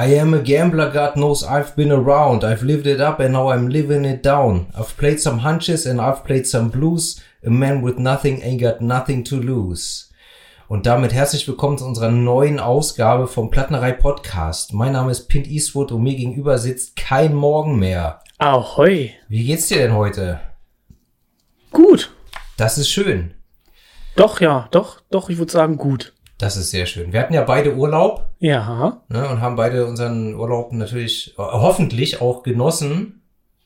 I am a gambler, God knows I've been around. I've lived it up and now I'm living it down. I've played some hunches and I've played some blues. A man with nothing ain't got nothing to lose. Und damit herzlich willkommen zu unserer neuen Ausgabe vom Plattenerei Podcast. Mein Name ist Pint Eastwood und mir gegenüber sitzt kein Morgen mehr. Ahoi. Wie geht's dir denn heute? Gut. Das ist schön. Doch, ja, doch, doch, ich würde sagen gut. Das ist sehr schön. Wir hatten ja beide Urlaub Ja. ne, und haben beide unseren Urlaub natürlich äh, hoffentlich auch genossen.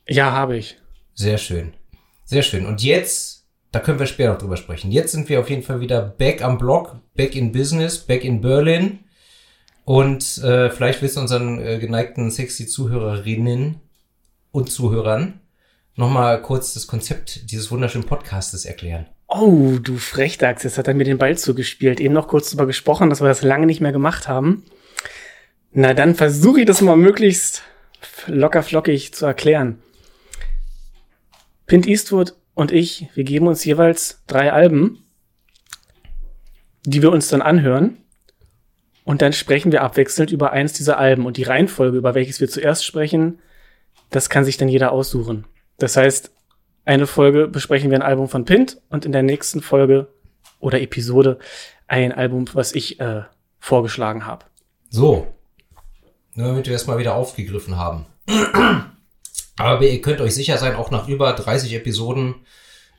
Ja, habe ich. Sehr schön. Sehr schön. Und jetzt, da können wir später noch drüber sprechen. Jetzt sind wir auf jeden Fall wieder back am Block, back in Business, back in Berlin. Und äh, vielleicht willst du unseren äh, geneigten sexy Zuhörerinnen und Zuhörern nochmal kurz das Konzept dieses wunderschönen Podcastes erklären. Oh, du Frechdachs, jetzt hat er mir den Ball zugespielt. Eben noch kurz darüber gesprochen, dass wir das lange nicht mehr gemacht haben. Na, dann versuche ich das mal möglichst locker flockig zu erklären. Pint Eastwood und ich, wir geben uns jeweils drei Alben, die wir uns dann anhören. Und dann sprechen wir abwechselnd über eins dieser Alben. Und die Reihenfolge, über welches wir zuerst sprechen, das kann sich dann jeder aussuchen. Das heißt, eine Folge besprechen wir ein Album von Pint und in der nächsten Folge oder Episode ein Album, was ich äh, vorgeschlagen habe. So. Nur damit wir es mal wieder aufgegriffen haben. Aber ihr könnt euch sicher sein, auch nach über 30 Episoden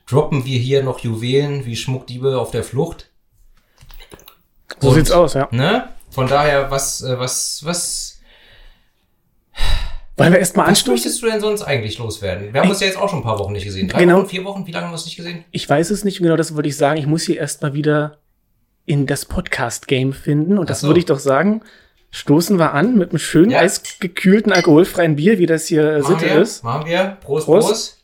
droppen wir hier noch Juwelen wie Schmuckdiebe auf der Flucht. So Und, sieht's aus, ja. Ne? Von daher, was, äh, was, was, Wollen wir erstmal was anstoßen? möchtest du denn sonst eigentlich loswerden? Wir haben uns ja jetzt auch schon ein paar Wochen nicht gesehen. Drei Genau. Wochen, vier Wochen? Wie lange haben wir uns nicht gesehen? Ich weiß es nicht, genau das wollte ich sagen. Ich muss hier erstmal wieder in das Podcast-Game finden. Und das so. würde ich doch sagen, stoßen wir an mit einem schönen, Ja. eisgekühlten, alkoholfreien Bier, wie das hier äh, Machen Sitte wir? ist. Machen wir. Prost, Prost. Prost.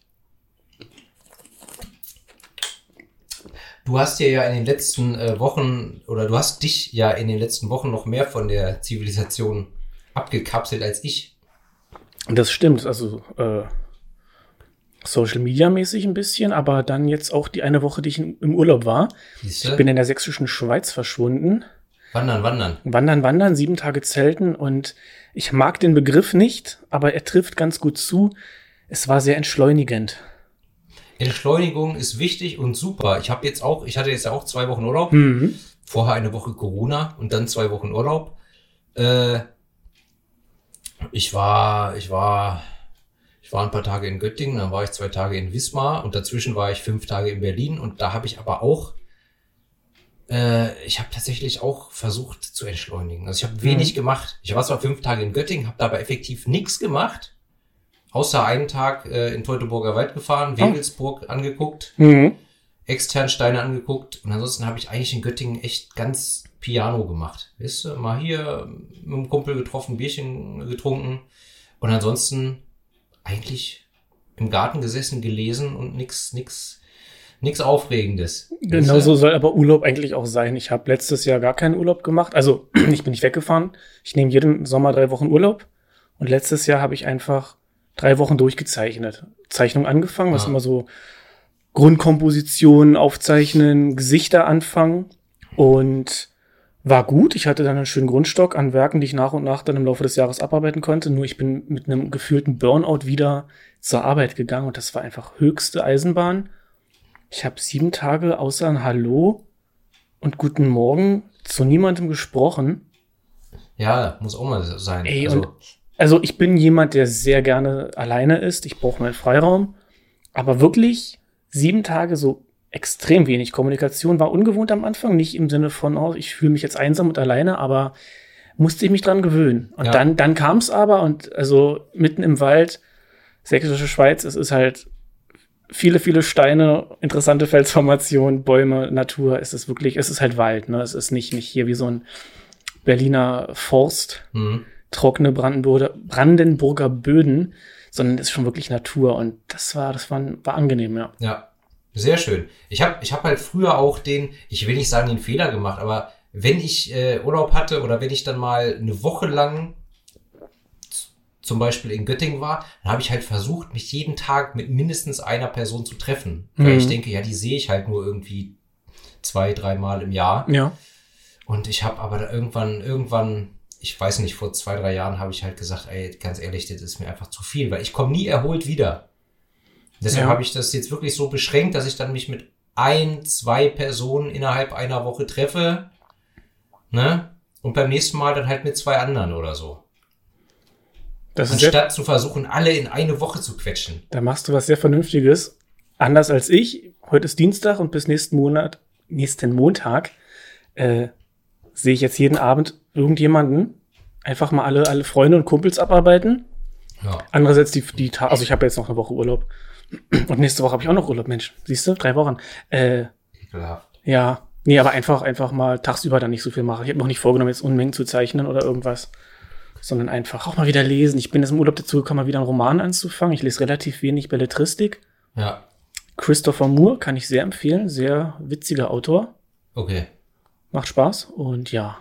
Du hast dir ja in den letzten äh, Wochen, oder du hast dich ja in den letzten Wochen noch mehr von der Zivilisation abgekapselt als ich. Und das stimmt, also äh, Social Media mäßig ein bisschen, aber dann jetzt auch die eine Woche, die ich im Urlaub war. Siehst Ich bin in der sächsischen Schweiz verschwunden. Wandern, wandern. Wandern, wandern, sieben Tage zelten und ich mag den Begriff nicht, aber er trifft ganz gut zu. Es war sehr entschleunigend. Entschleunigung ist wichtig und super. Ich habe jetzt auch, ich hatte jetzt ja auch zwei Wochen Urlaub. Mhm. Vorher eine Woche Corona und dann zwei Wochen Urlaub. Äh, ich war, ich war, ich war ein paar Tage in Göttingen, dann war ich zwei Tage in Wismar und dazwischen war ich fünf Tage in Berlin und da habe ich aber auch, äh, ich habe tatsächlich auch versucht zu entschleunigen. Also ich habe wenig gemacht. Ich war zwar fünf Tage in Göttingen, habe da aber effektiv nichts gemacht, außer einen Tag äh, in Teutoburger Wald gefahren, Wewelsburg angeguckt Mhm. Extern Steine angeguckt und ansonsten habe ich eigentlich in Göttingen echt ganz Piano gemacht. Weißt du, mal hier mit einem Kumpel getroffen, Bierchen getrunken und ansonsten eigentlich im Garten gesessen, gelesen und nix, nix, nix Aufregendes. Genau so soll aber Urlaub eigentlich auch sein. Ich habe letztes Jahr gar keinen Urlaub gemacht. Also ich bin nicht weggefahren. Ich nehme jeden Sommer drei Wochen Urlaub. Und letztes Jahr habe ich einfach drei Wochen durchgezeichnet. Zeichnung angefangen, was Ah. immer so Grundkompositionen aufzeichnen, Gesichter anfangen. Und war gut. Ich hatte dann einen schönen Grundstock an Werken, die ich nach und nach dann im Laufe des Jahres abarbeiten konnte. Nur ich bin mit einem gefühlten Burnout wieder zur Arbeit gegangen und das war einfach höchste Eisenbahn. Ich habe sieben Tage außer ein Hallo und Guten Morgen zu niemandem gesprochen. Ja, muss auch mal sein. Ey, also, und also ich bin jemand, der sehr gerne alleine ist. Ich brauche meinen Freiraum. Aber wirklich sieben Tage so extrem wenig Kommunikation war ungewohnt am Anfang. Nicht im Sinne von, oh, ich fühle mich jetzt einsam und alleine, aber musste ich mich dran gewöhnen. Und Ja. dann, dann kam es aber und also mitten im Wald, sächsische Schweiz, es ist halt viele, viele Steine, interessante Felsformationen, Bäume, Natur. Es ist wirklich, es ist halt Wald. Ne? Es ist nicht, nicht hier wie so ein Berliner Forst hm. trockene Brandenburger, Brandenburger Böden, sondern es ist schon wirklich Natur und das war, das war, war angenehm, ja. Ja, sehr schön. Ich habe ich hab halt früher auch den, ich will nicht sagen den Fehler gemacht, aber wenn ich äh, Urlaub hatte oder wenn ich dann mal eine Woche lang zum Beispiel in Göttingen war, dann habe ich halt versucht, mich jeden Tag mit mindestens einer Person zu treffen. Weil Mhm. ich denke, ja, die sehe ich halt nur irgendwie zwei, dreimal im Jahr. Ja. Und ich habe aber da irgendwann, irgendwann ich weiß nicht, vor zwei, drei Jahren habe ich halt gesagt, ey, ganz ehrlich, das ist mir einfach zu viel, weil ich komme nie erholt wieder. Deshalb Ja. habe ich das jetzt wirklich so beschränkt, dass ich dann mich mit ein, zwei Personen innerhalb einer Woche treffe, ne? Und beim nächsten Mal dann halt mit zwei anderen oder so. Das Anstatt zu versuchen, alle in eine Woche zu quetschen. da machst du was sehr Vernünftiges. Anders als ich. Heute ist Dienstag und bis nächsten Monat, nächsten Montag, äh, sehe ich jetzt jeden Abend irgendjemanden einfach mal alle, alle Freunde und Kumpels abarbeiten. Ja. Andererseits die, die Ta also ich habe jetzt noch eine Woche Urlaub. Und nächste Woche habe ich auch noch Urlaub, Mensch. Siehst du? Drei Wochen. Äh, Ekelhaft. ja. Nee, aber einfach, einfach mal tagsüber dann nicht so viel machen. Ich habe auch nicht vorgenommen, jetzt Unmengen zu zeichnen oder irgendwas. Sondern einfach auch mal wieder lesen. Ich bin jetzt im Urlaub dazu gekommen, mal wieder einen Roman anzufangen. Ich lese relativ wenig Belletristik. Ja. Christopher Moore kann ich sehr empfehlen. Sehr witziger Autor. Okay. Macht Spaß. Und ja.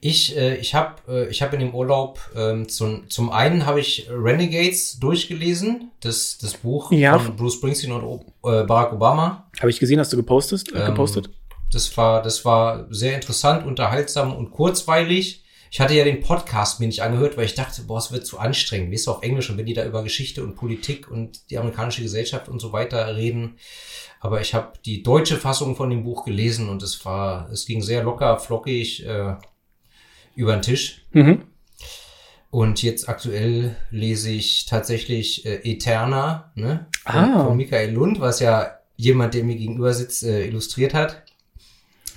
Ich, äh, ich habe äh, ich hab in dem Urlaub ähm, zum, zum einen habe ich Renegades durchgelesen, das, das Buch Ja. von Bruce Springsteen und äh, Barack Obama. Habe ich gesehen, hast du gepostet? Äh, Ähm, gepostet? Das war, das war sehr interessant, unterhaltsam und kurzweilig. Ich hatte ja den Podcast mir nicht angehört, weil ich dachte, boah, es wird zu anstrengend. Wie ist auf Englisch und wenn die da über Geschichte und Politik und die amerikanische Gesellschaft und so weiter reden. Aber ich habe die deutsche Fassung von dem Buch gelesen und es war, es ging sehr locker, flockig äh, über den Tisch. Mhm. Und jetzt aktuell lese ich tatsächlich äh, Eterna, ne? Von, Ah. von Michael Lund, was ja jemand, der mir gegenüber sitzt, äh, illustriert hat.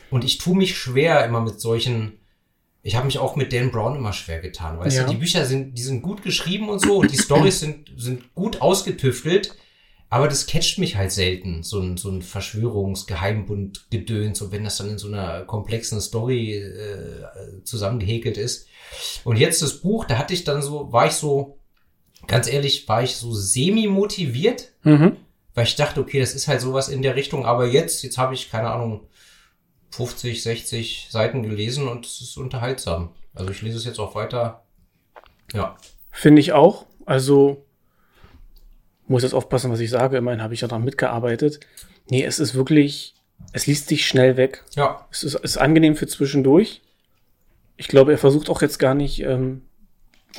Und ich tue mich schwer immer mit solchen. Ich habe mich auch mit Dan Brown immer schwer getan. Weißt Ja. du, die Bücher sind, die sind gut geschrieben und so und die Stories sind, sind gut ausgetüftelt. Aber das catcht mich halt selten, so ein, so ein Verschwörungsgeheimbund-Gedöns, und wenn das dann in so einer komplexen Story äh, zusammengehäkelt ist. Und jetzt das Buch, da hatte ich dann so, war ich so, ganz ehrlich, war ich so semi-motiviert, Mhm. weil ich dachte, okay, das ist halt sowas in der Richtung, aber jetzt, jetzt habe ich, keine Ahnung, 50, 60 Seiten gelesen und es ist unterhaltsam. Also ich lese es jetzt auch weiter. Ja. Finde ich auch. Also muss jetzt aufpassen, was ich sage. Immerhin habe ich ja daran mitgearbeitet. Nee, es ist wirklich, es liest sich schnell weg. Ja. Es ist, ist angenehm für zwischendurch. Ich glaube, er versucht auch jetzt gar nicht ähm,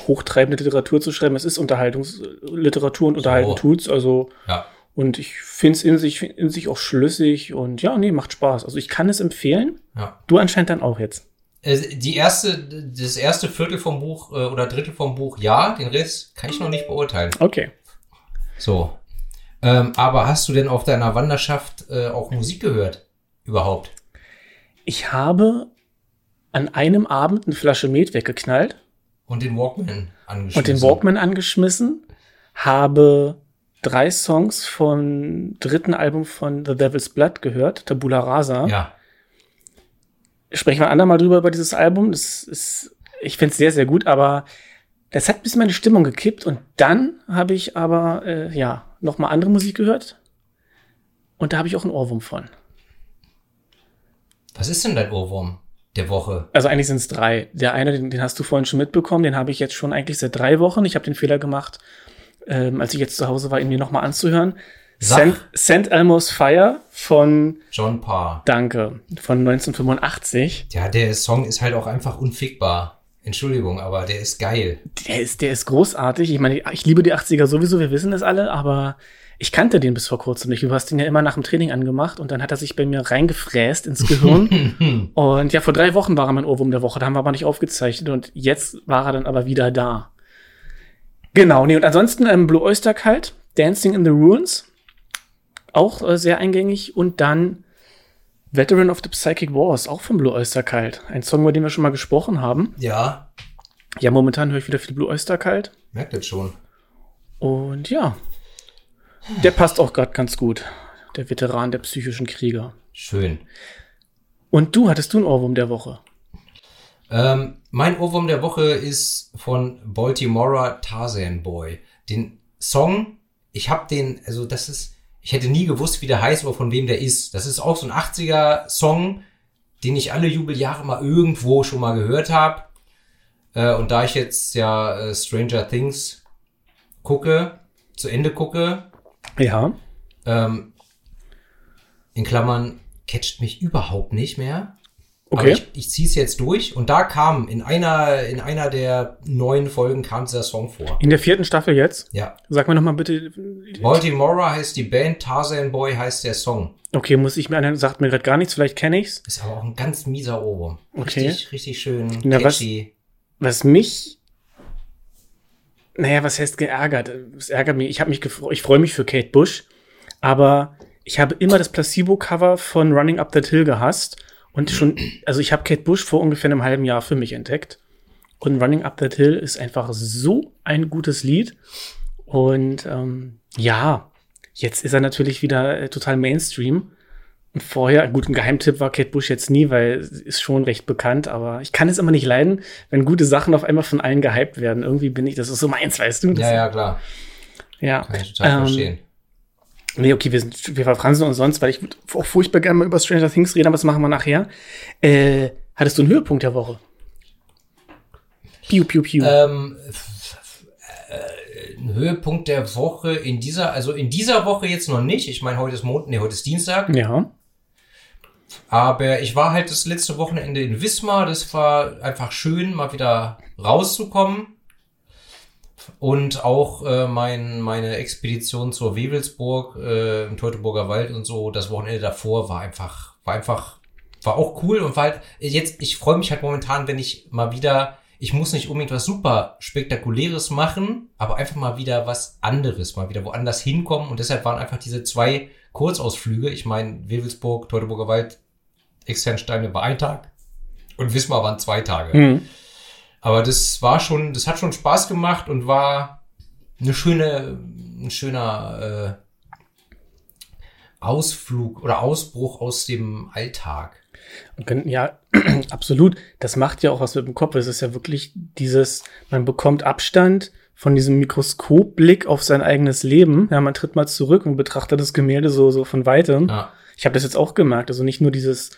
hochtreibende Literatur zu schreiben. Es ist Unterhaltungsliteratur und Unterhalten So. tut's. Also Ja. Und ich finde es in sich, in sich auch schlüssig und ja, nee, macht Spaß. Also ich kann es empfehlen. Ja. Du anscheinend dann auch jetzt. Äh, Die erste, das erste Viertel vom Buch äh, oder Drittel vom Buch, ja, den Rest kann ich noch nicht beurteilen. Okay. So. Ähm, aber hast du denn auf deiner Wanderschaft äh, auch Musik gehört? Überhaupt? Ich habe an einem Abend eine Flasche Met weggeknallt. Und den Walkman angeschlossen? und den Walkman angeschmissen, habe drei Songs vom dritten Album von The Devil's Blood gehört, Tabula Rasa. Ja. Sprechen wir ein andermal drüber über dieses Album. Das ist, ich finde es sehr, sehr gut, aber das hat ein bisschen meine Stimmung gekippt und dann habe ich aber, äh, ja, nochmal andere Musik gehört und da habe ich auch einen Ohrwurm von. Was ist denn dein Ohrwurm der Woche? Also eigentlich sind es drei. Der eine, den, den hast du vorhin schon mitbekommen, den habe ich jetzt schon eigentlich seit drei Wochen. Ich habe den Fehler gemacht, ähm, als ich jetzt zu Hause war, ihn mir nochmal anzuhören. St. St. Elmo's Fire von, John Parr. danke, von 1985. Ja, der Song ist halt auch einfach unfickbar. Entschuldigung, aber der ist geil. Der ist, der ist großartig. Ich meine, ich liebe die 80er sowieso, wir wissen das alle, aber ich kannte den bis vor kurzem nicht. Du hast den ja immer nach dem Training angemacht und dann hat er sich bei mir reingefräst ins Gehirn. und ja, vor drei Wochen war er mein Ohrwurm der Woche, da haben wir aber nicht aufgezeichnet und jetzt war er dann aber wieder da. Genau, nee, und ansonsten ähm, Blue Oyster Cult, Dancing in the Ruins, auch äh, sehr eingängig und dann Veteran of the Psychic Wars, auch von Blue Oyster Cult. Ein Song, über den wir schon mal gesprochen haben. Ja, Ja, momentan höre ich wieder viel Blue Oyster Cult. merkt das schon. Und ja, der passt auch gerade ganz gut. Der Veteran der psychischen Krieger. Schön. Und du, hattest du einen Ohrwurm der Woche? Ähm, mein Ohrwurm der Woche ist von Baltimora Tarzan Boy. Den Song, ich hab den, also das ist, ich hätte nie gewusst, wie der heißt oder von wem der ist. Das ist auch so ein 80er Song, den ich alle Jubeljahre mal irgendwo schon mal gehört habe. Äh, und da ich jetzt ja äh, Stranger Things gucke, zu Ende gucke, Ja. ähm, in Klammern, catcht mich überhaupt nicht mehr. Aber Okay. ich, ich ziehe es jetzt durch und da kam in einer, in einer der neuen Folgen kam dieser Song vor. In der vierten Staffel jetzt? Ja. Sag mir noch mal bitte. Baltimore heißt die Band, Tarzan Boy heißt der Song. Okay, muss ich mir anhören. Sagt mir gerade gar nichts. Vielleicht kenne ich's. Ist aber auch ein ganz mieser Ohrwurm. Okay. Richtig, richtig schön Na, was-. Was mich, naja, was heißt geärgert? Es ärgert mich. Ich habe mich gefreut. Ich freue mich für Kate Bush, aber ich habe immer das Placebo-Cover von Running Up That Hill gehasst und schon, also ich habe Kate Bush vor ungefähr einem halben Jahr für mich entdeckt. Und Running Up That Hill ist einfach so ein gutes Lied. Und ähm, ja, jetzt ist er natürlich wieder äh, total Mainstream. Und vorher, gut, ein Geheimtipp war Kate Bush jetzt nie, weil sie ist schon recht bekannt, aber ich kann es immer nicht leiden, wenn gute Sachen auf einmal von allen gehypt werden. Irgendwie bin ich, das ist so meins, weißt du? Das, Ja, ja, klar. ja. Kann ich total Ähm, verstehen. Nee, okay, wir, sind, wir verfransen uns sonst, weil ich auch furchtbar gerne mal über Stranger Things reden, aber das machen wir nachher. Äh, hattest du einen Höhepunkt der Woche? Piu, piu, piu. Ähm, äh, ein Höhepunkt der Woche in dieser, also in dieser Woche jetzt noch nicht. Ich meine, heute ist Montag, nee, heute ist Dienstag. ja. Aber ich war halt das letzte Wochenende in Wismar. Das war einfach schön, mal wieder rauszukommen. Und auch äh, mein, meine Expedition zur Wewelsburg äh, im Teutoburger Wald und so, das Wochenende davor war einfach, war einfach, war auch cool und war halt, jetzt, ich freue mich halt momentan, wenn ich mal wieder, ich muss nicht unbedingt was super Spektakuläres machen, aber einfach mal wieder was anderes, mal wieder woanders hinkommen und deshalb waren einfach diese zwei Kurzausflüge, ich meine, Wewelsburg, Teutoburger Wald, Externsteine war ein Tag und Wismar waren zwei Tage. Mhm. Aber das war schon, das hat schon Spaß gemacht und war eine schöne, ein schöner äh, Ausflug oder Ausbruch aus dem Alltag. Und können- Ja, absolut. Das macht ja auch was mit dem Kopf. Es ist ja wirklich dieses, man bekommt Abstand von diesem Mikroskopblick auf sein eigenes Leben. Ja, man tritt mal zurück und betrachtet das Gemälde so, so von weitem. Ja, Ich habe das jetzt auch gemerkt. Also nicht nur dieses,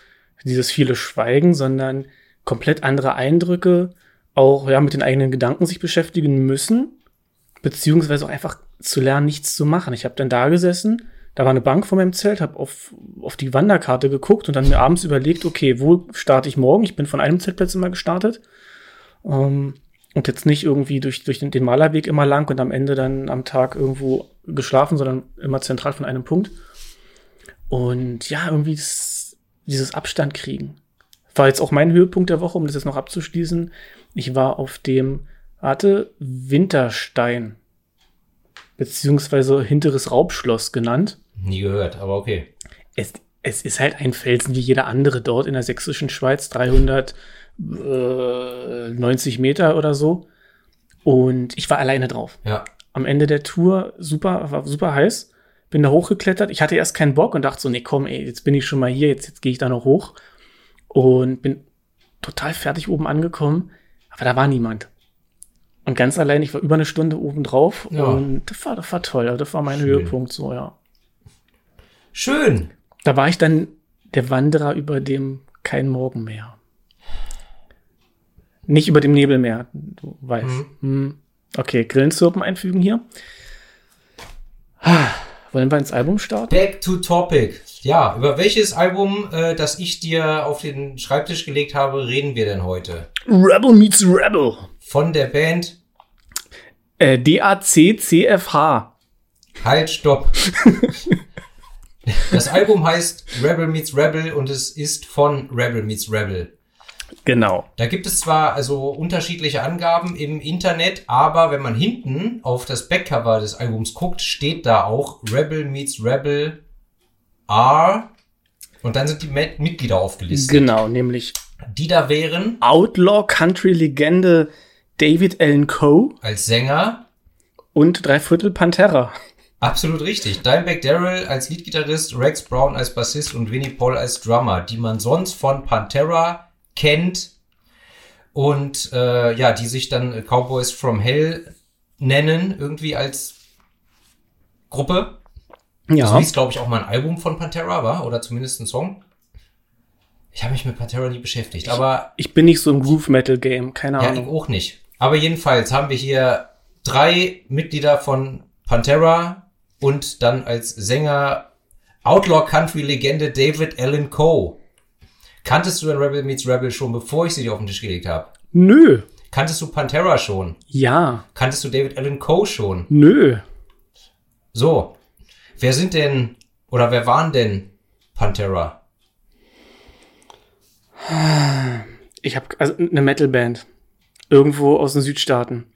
dieses viele Schweigen, sondern komplett andere Eindrücke, auch ja mit den eigenen Gedanken sich beschäftigen müssen, beziehungsweise auch einfach zu lernen, nichts zu machen. Ich habe dann da gesessen, da war eine Bank vor meinem Zelt, habe auf, auf die Wanderkarte geguckt und dann mir abends überlegt, okay, wo starte ich morgen? Ich bin von einem Zeltplatz immer gestartet. Ähm, und jetzt nicht irgendwie durch, durch den, den Malerweg immer lang und am Ende dann am Tag irgendwo geschlafen, sondern immer zentral von einem Punkt. Und ja, irgendwie das, dieses Abstand kriegen. War jetzt auch mein Höhepunkt der Woche, um das jetzt noch abzuschließen. Ich war auf dem, warte, Winterstein. Beziehungsweise hinteres Raubschloss genannt. nie gehört, aber okay. Es, es ist halt ein Felsen wie jeder andere dort in der sächsischen Schweiz, 390 Meter oder so. Und ich war alleine drauf Ja, am Ende der Tour super, war super heiß. Bin da hochgeklettert. Ich hatte erst keinen Bock und dachte so, nee, komm, ey, jetzt bin ich schon mal hier, jetzt, jetzt gehe ich da noch hoch. Und bin total fertig oben angekommen. Aber da war niemand. Und ganz allein, ich war über eine Stunde oben drauf. Ja. Und das war, das war toll. Also Das war mein Schön. Höhepunkt, so, ja. schön. Da war ich dann der Wanderer über dem kein Morgen mehr. Nicht über dem Nebelmeer, du weißt. Mhm. Hm. Okay, Grillenzirpen einfügen hier. Ah, Wollen wir ins Album starten? Back to topic. Ja, über welches Album, äh, das ich dir auf den Schreibtisch gelegt habe, reden wir denn heute? Rebel meets Rebel. Von der Band Äh, D-A-C-C-F-H. Halt, stopp. Das Album heißt Rebel Meets Rebel und es ist von Rebel Meets Rebel. Genau. Da gibt es zwar also unterschiedliche Angaben im Internet, aber wenn man hinten auf das Backcover des Albums guckt, steht da auch Rebel Meets Rebel R und dann sind die Mitglieder aufgelistet. Genau, nämlich Die da wären Outlaw Country Legende David Allen Coe als Sänger und Dreiviertel Pantera. absolut richtig. Dimebag Darrell als Leadgitarrist, Rex Brown als Bassist und Vinnie Paul als Drummer, die man sonst von Pantera kennt und äh, ja, die sich dann Cowboys from Hell nennen, irgendwie als Gruppe. Ja. So hieß, glaube ich, auch mal ein Album von Pantera, war? Oder zumindest ein Song. Ich habe mich mit Pantera nie beschäftigt, aber Ich bin nicht so im Groove Metal Game, keine ja, ich Ahnung. auch nicht. Aber jedenfalls haben wir hier drei Mitglieder von Pantera und dann als Sänger Outlaw Country Legende David Allen Coe. Kanntest du denn Rebel Meets Rebel schon, bevor ich sie dir auf den Tisch gelegt habe? Nö. Kanntest du Pantera schon? Ja. Kanntest du David Allen Coe schon? Nö. So. Wer sind denn, oder wer waren denn Pantera? Ich habe also eine Metalband. Irgendwo aus den Südstaaten.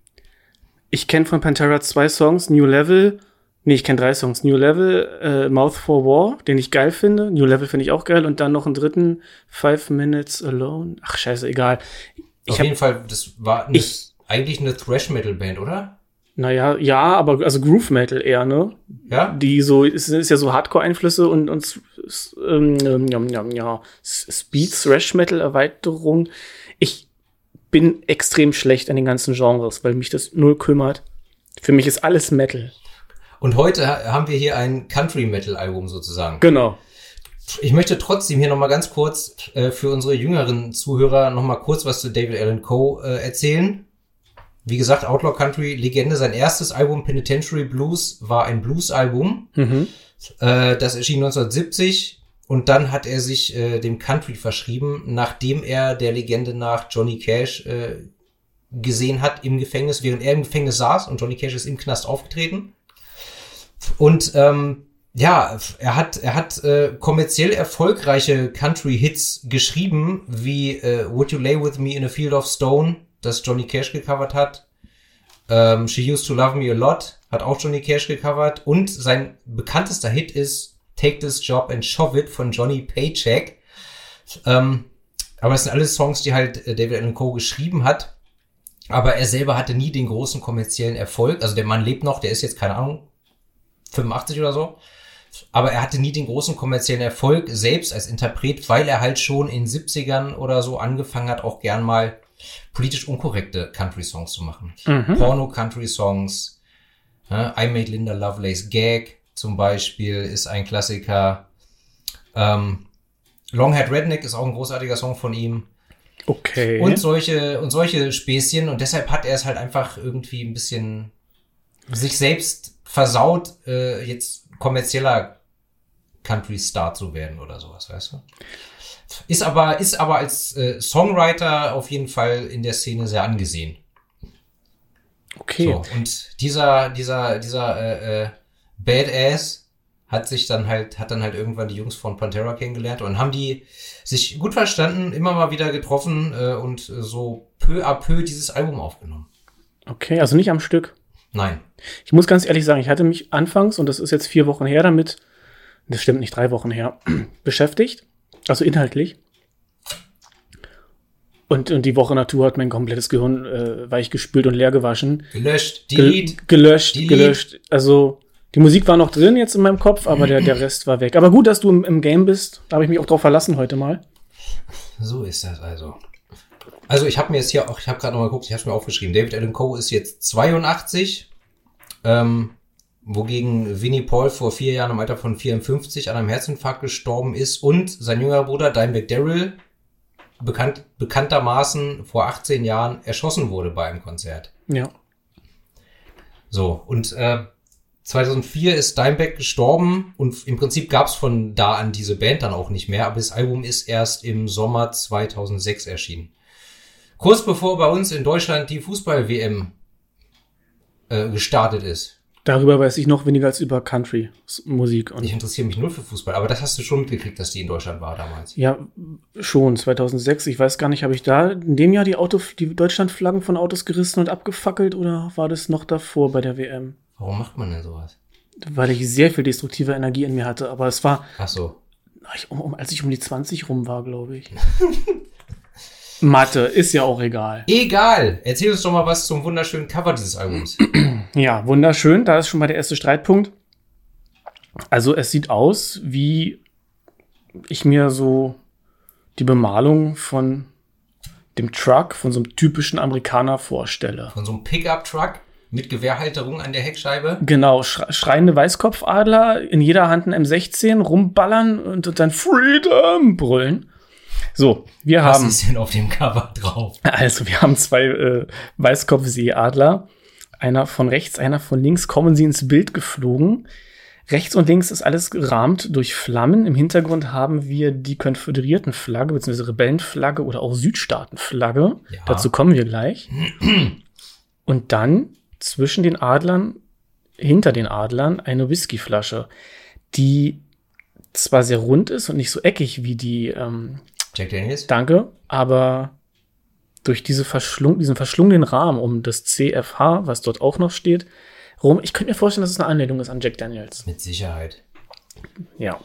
Ich kenne von Pantera zwei Songs, New Level. Nee, ich kenne drei Songs. New Level, äh, Mouth for War, den ich geil finde. New Level finde ich auch geil. Und dann noch einen dritten, Five Minutes Alone. Ach, scheiße, egal. Ich Auf hab, jeden Fall, das war eine, Ich- eigentlich eine Thrash-Metal-Band, oder? naja, ja, aber also Groove Metal eher, ne? Ja? Die so, es ist ja so Hardcore-Einflüsse und, und ähm, ähm, ja, ja, Speed, Thrash Metal Erweiterung. Ich bin extrem schlecht an den ganzen Genres, weil mich das null kümmert. Für mich ist alles Metal. Und heute ha- haben wir hier ein Country-Metal-Album sozusagen. Genau. Ich möchte trotzdem hier nochmal ganz kurz äh, für unsere jüngeren Zuhörer nochmal kurz was zu David Allen Coe äh, erzählen. Wie gesagt, Outlaw Country Legende. Sein erstes Album Penitentiary Blues war ein Blues-Album. Mhm. Äh, das erschien 1970 und dann hat er sich äh, dem Country verschrieben, nachdem er der Legende nach Johnny Cash äh, gesehen hat im Gefängnis, während er im Gefängnis saß und Johnny Cash ist im Knast aufgetreten. Und ähm, ja, er hat er hat äh, kommerziell erfolgreiche Country-Hits geschrieben, wie äh, Would You Lay With Me in a Field of Stone, das Johnny Cash gecovert hat. Ähm, She Used to Love Me a Lot hat auch Johnny Cash gecovert. Und sein bekanntester Hit ist Take This Job and Shove It von Johnny Paycheck. Ähm, aber es sind alles Songs, die halt äh, David Allen Coe geschrieben hat. Aber er selber hatte nie den großen kommerziellen Erfolg. Also der Mann lebt noch, der ist jetzt, keine Ahnung, 85 oder so. Aber er hatte nie den großen kommerziellen Erfolg selbst als Interpret, weil er halt schon in 70ern oder so angefangen hat, auch gern mal politisch unkorrekte Country-Songs zu machen. Mhm. Porno-Country-Songs. Ja, I Made Linda Lovelace Gag zum Beispiel ist ein Klassiker. Ähm, Longhead Redneck ist auch ein großartiger Song von ihm. Okay. Und solche, und solche Späßchen. Und deshalb hat er es halt einfach irgendwie ein bisschen sich selbst versaut, äh, jetzt kommerzieller Country-Star zu werden oder sowas, weißt du? Ist aber, ist aber als äh, Songwriter auf jeden Fall in der Szene sehr angesehen. okay. So, und dieser, dieser, dieser äh, äh, Badass hat sich dann halt, hat dann halt irgendwann die Jungs von Pantera kennengelernt und haben die sich gut verstanden, immer mal wieder getroffen äh, und so peu à peu dieses Album aufgenommen. Okay, also nicht am Stück. Nein. Ich muss ganz ehrlich sagen, ich hatte mich anfangs, und das ist jetzt vier Wochen her, damit, das stimmt nicht, drei Wochen her, beschäftigt. Also inhaltlich. Und, und die Woche Natur hat mein komplettes Gehirn äh, weichgespült und leer gewaschen. Gelöscht, Gel delete. gelöscht, Delete. gelöscht. Also die Musik war noch drin jetzt in meinem Kopf, aber der, der Rest war weg. Aber gut, dass du im, im Game bist. Da habe ich mich auch drauf verlassen heute mal. So ist das also. Also ich habe mir jetzt hier auch, ich habe gerade noch mal geguckt, ich habe mir aufgeschrieben. David Allen Coe ist jetzt 82, ähm, wogegen Winnie Paul vor vier Jahren im Alter von 54 an einem Herzinfarkt gestorben ist und sein jüngerer Bruder Dimebag Darrell bekannt, bekanntermaßen vor 18 Jahren erschossen wurde bei einem Konzert. Ja. So, und äh, 2004 ist Dimebag gestorben und im Prinzip gab es von da an diese Band dann auch nicht mehr, aber das Album ist erst im Sommer 2006 erschienen. Kurz bevor bei uns in Deutschland die Fußball-WM äh, gestartet ist. Darüber weiß ich noch weniger als über Country-Musik. Ich interessiere mich null für Fußball, aber das hast du schon mitgekriegt, dass die in Deutschland war damals. ja, schon, 2006. Ich weiß gar nicht, habe ich da in dem Jahr die, Auto, die Deutschlandflaggen von Autos gerissen und abgefackelt oder war das noch davor bei der WM? Warum macht man denn sowas? Weil ich sehr viel destruktive Energie in mir hatte. Aber es war, Ach so. als ich um die 20 rum war, glaube ich. Mathe, ist ja auch egal. Egal. Erzähl uns doch mal was zum wunderschönen Cover dieses Albums. Ja, wunderschön. Da ist schon mal der erste Streitpunkt. Also es sieht aus, wie ich mir so die Bemalung von dem Truck, von so einem typischen Amerikaner vorstelle. Von so einem Pickup-Truck mit Gewehrhalterung an der Heckscheibe. Genau, schre schreiende Weißkopfadler, in jeder Hand ein M16, rumballern und dann Freedom brüllen. So, wir Was haben. ist denn auf dem Cover drauf? Also, wir haben zwei äh, Weißkopfseeadler. Einer von rechts, einer von links. Kommen sie ins Bild geflogen. Rechts und links ist alles gerahmt durch Flammen. Im Hintergrund haben wir die Konföderiertenflagge bzw. Rebellenflagge oder auch Südstaatenflagge. Ja. Dazu kommen wir gleich. Und dann zwischen den Adlern, hinter den Adlern, eine Whiskyflasche, die zwar sehr rund ist und nicht so eckig wie die, ähm, Jack Daniels? danke, aber durch diese verschlung, diesen verschlungenen Rahmen um das CFH, was dort auch noch steht, rum, ich könnte mir vorstellen, dass es eine Anlehnung ist an Jack Daniels. Mit Sicherheit. Ja.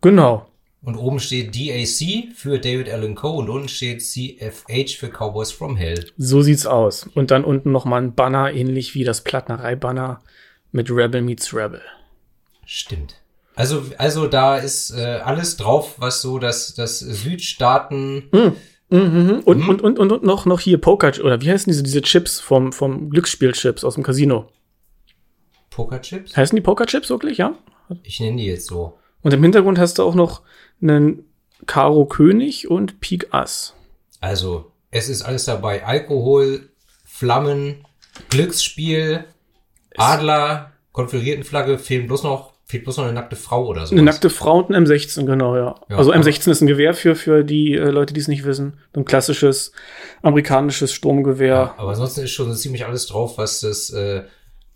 Genau. Und oben steht DAC für David Allen Coe und unten steht CFH für Cowboys from Hell. So sieht's aus. Und dann unten noch mal ein Banner, ähnlich wie das Plattnerei-Banner mit Rebel meets Rebel. Stimmt. Also, also da ist äh, alles drauf, was so das, das Südstaaten. Mhm. Und, und, und, und, und noch, noch hier Poker, oder wie heißen diese, diese Chips vom, vom Glücksspielchips aus dem Casino? Pokerchips? Heißen die Pokerchips wirklich, ja? Ich nenne die jetzt so. Und im Hintergrund hast du auch noch einen Karo König und Pik Ass. Also, es ist alles dabei. Alkohol, Flammen, Glücksspiel, Adler, Konföderiertenflagge, fehlen bloß noch, fehlt bloß noch eine nackte Frau oder so. Eine nackte Frau und ein M16, genau, ja. Ja, also aber- M16 ist ein Gewehr für, für die äh, Leute, die es nicht wissen. Ein klassisches amerikanisches Sturmgewehr. Ja, aber ansonsten ist schon ziemlich alles drauf, was das äh,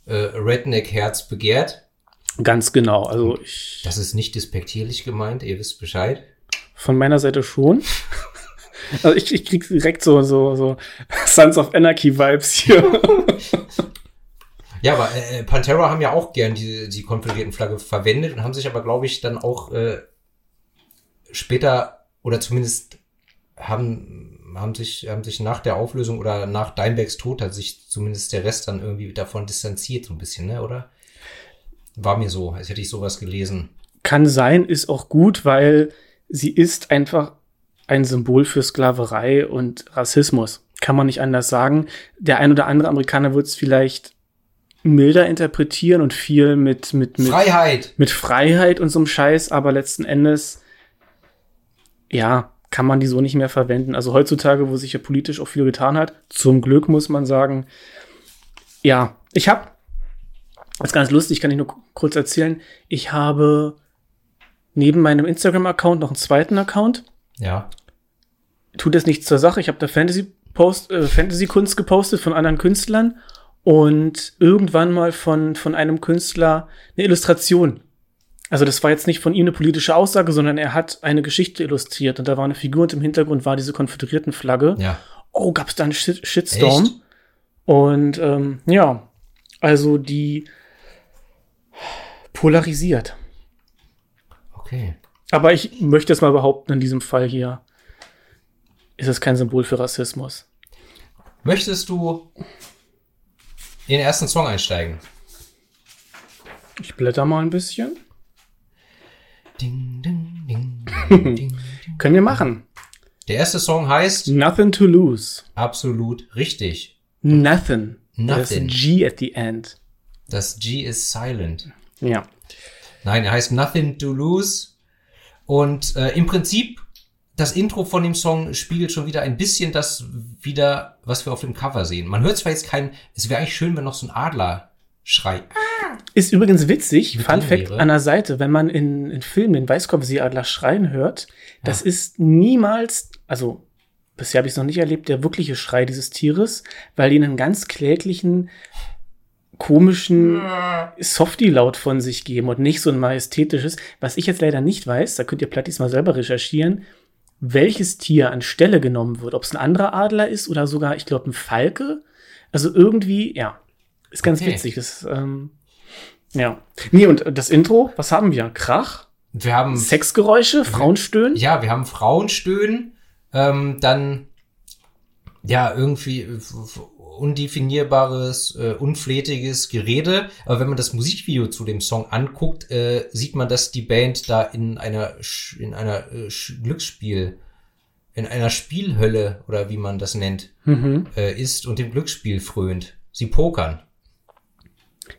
äh, Redneck-Herz begehrt. Ganz genau. Also ich Das ist nicht despektierlich gemeint, ihr wisst Bescheid. von meiner Seite schon. Also ich, ich krieg direkt so, so, so Sons of Anarchy Vibes hier. Ja, aber äh, Pantera haben ja auch gern die, die konföderierten Flagge verwendet und haben sich aber, glaube ich, dann auch äh, später oder zumindest haben, haben, sich, haben sich nach der Auflösung oder nach Dimebacks Tod hat sich zumindest der Rest dann irgendwie davon distanziert, so ein bisschen, ne, oder? War mir so, als hätte ich sowas gelesen. Kann sein, ist auch gut, weil sie ist einfach ein Symbol für Sklaverei und Rassismus. Kann man nicht anders sagen. Der ein oder andere Amerikaner wird es vielleicht milder interpretieren und viel mit, mit, mit, Freiheit! mit Freiheit und so einem Scheiß, aber letzten Endes, ja, kann man die so nicht mehr verwenden. Also heutzutage, wo sich ja politisch auch viel getan hat, zum Glück muss man sagen, ja, ich habe, das ist ganz lustig, kann ich nur ku- kurz erzählen, ich habe neben meinem Instagram-Account noch einen zweiten Account, Ja. tut das nichts zur Sache. Ich habe da Fantasy Post, äh, Fantasy-Kunst gepostet von anderen Künstlern und irgendwann mal von, von einem Künstler eine Illustration. Also das war jetzt nicht von ihm eine politische Aussage, sondern er hat eine Geschichte illustriert und da war eine Figur und im Hintergrund war diese konföderierten Flagge. Ja. Oh, gab's da einen Shit Shitstorm? Echt? Und ähm, ja, also die polarisiert. Okay. Aber ich möchte jetzt mal behaupten, in diesem Fall hier ist es kein Symbol für Rassismus. Möchtest du in den ersten Song einsteigen? Ich blätter mal ein bisschen. Ding, ding, ding, ding, ding. Können wir machen. Der erste Song heißt Nothing to lose. absolut richtig. Nothing. Nothing. Das G at the end. Das G ist silent. Ja. Nein, er heißt Nothing to Lose. Und äh, im Prinzip, das Intro von dem Song spiegelt schon wieder ein bisschen das wieder, was wir auf dem Cover sehen. Man hört zwar jetzt kein, es wäre eigentlich schön, wenn noch so ein Adlerschrei. Ist übrigens witzig, Fun Fact wäre. an der Seite, wenn man in, in Filmen den Weißkopfseeadler schreien hört, das ist niemals, also bisher habe ich es noch nicht erlebt, der wirkliche Schrei dieses Tieres, weil die einen ganz kläglichen, komischen Softie-Laut von sich geben und nicht so ein majestätisches. Was ich jetzt leider nicht weiß, da könnt ihr Plattis mal selber recherchieren, welches Tier anstelle genommen wird. Ob es ein anderer Adler ist oder sogar, ich glaube, ein Falke. Also irgendwie, ja, ist ganz Okay. witzig. Das, ähm, ja. Nee, und das Intro, was haben wir? Krach? Wir haben, Sexgeräusche? Frauenstöhnen? ja, wir haben Frauenstöhnen, ähm, dann, ja, irgendwie äh, undefinierbares, äh, unflätiges Gerede. Aber wenn man das Musikvideo zu dem Song anguckt, äh, sieht man, dass die Band da in einer, in einer äh, Glücksspiel, in einer Spielhölle oder wie man das nennt, Mhm. äh, ist und dem Glücksspiel frönt. Sie pokern.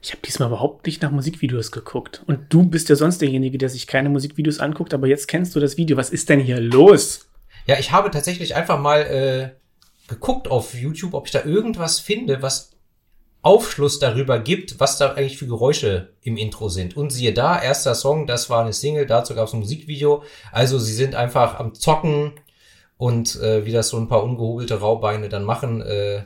Ich habe diesmal überhaupt nicht nach Musikvideos geguckt. Und du bist ja sonst derjenige, der sich keine Musikvideos anguckt, aber jetzt kennst du das Video. Was ist denn hier los? Ja, ich habe tatsächlich einfach mal äh, geguckt auf YouTube, ob ich da irgendwas finde, was Aufschluss darüber gibt, was da eigentlich für Geräusche im Intro sind. Und siehe da, erster Song, das war eine Single, dazu gab es ein Musikvideo. Also sie sind einfach am Zocken und äh, wie das so ein paar ungehobelte Raubeine dann machen, äh,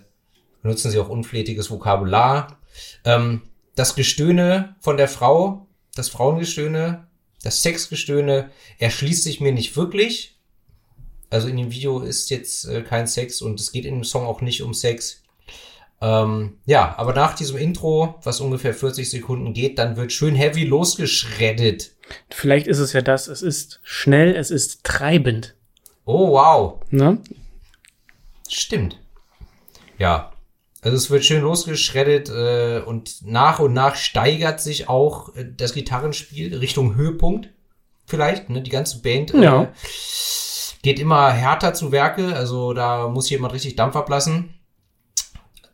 benutzen sie auch unflätiges Vokabular. Ähm, das Gestöhne von der Frau, das Frauengestöhne, das Sexgestöhne erschließt sich mir nicht wirklich. Also in dem Video ist jetzt äh, kein Sex und es geht in dem Song auch nicht um Sex. Ähm, ja, aber nach diesem Intro, was ungefähr 40 Sekunden geht, dann wird schön heavy losgeschreddet. Vielleicht ist es ja das, es ist schnell, es ist treibend. Oh, wow. Ne? Stimmt. Ja. Also es wird schön losgeschreddet äh, und nach und nach steigert sich auch äh, das Gitarrenspiel Richtung Höhepunkt. Vielleicht, ne? Die ganze Band äh, Ja. Geht immer härter zu Werke. Also da muss jemand richtig Dampf ablassen.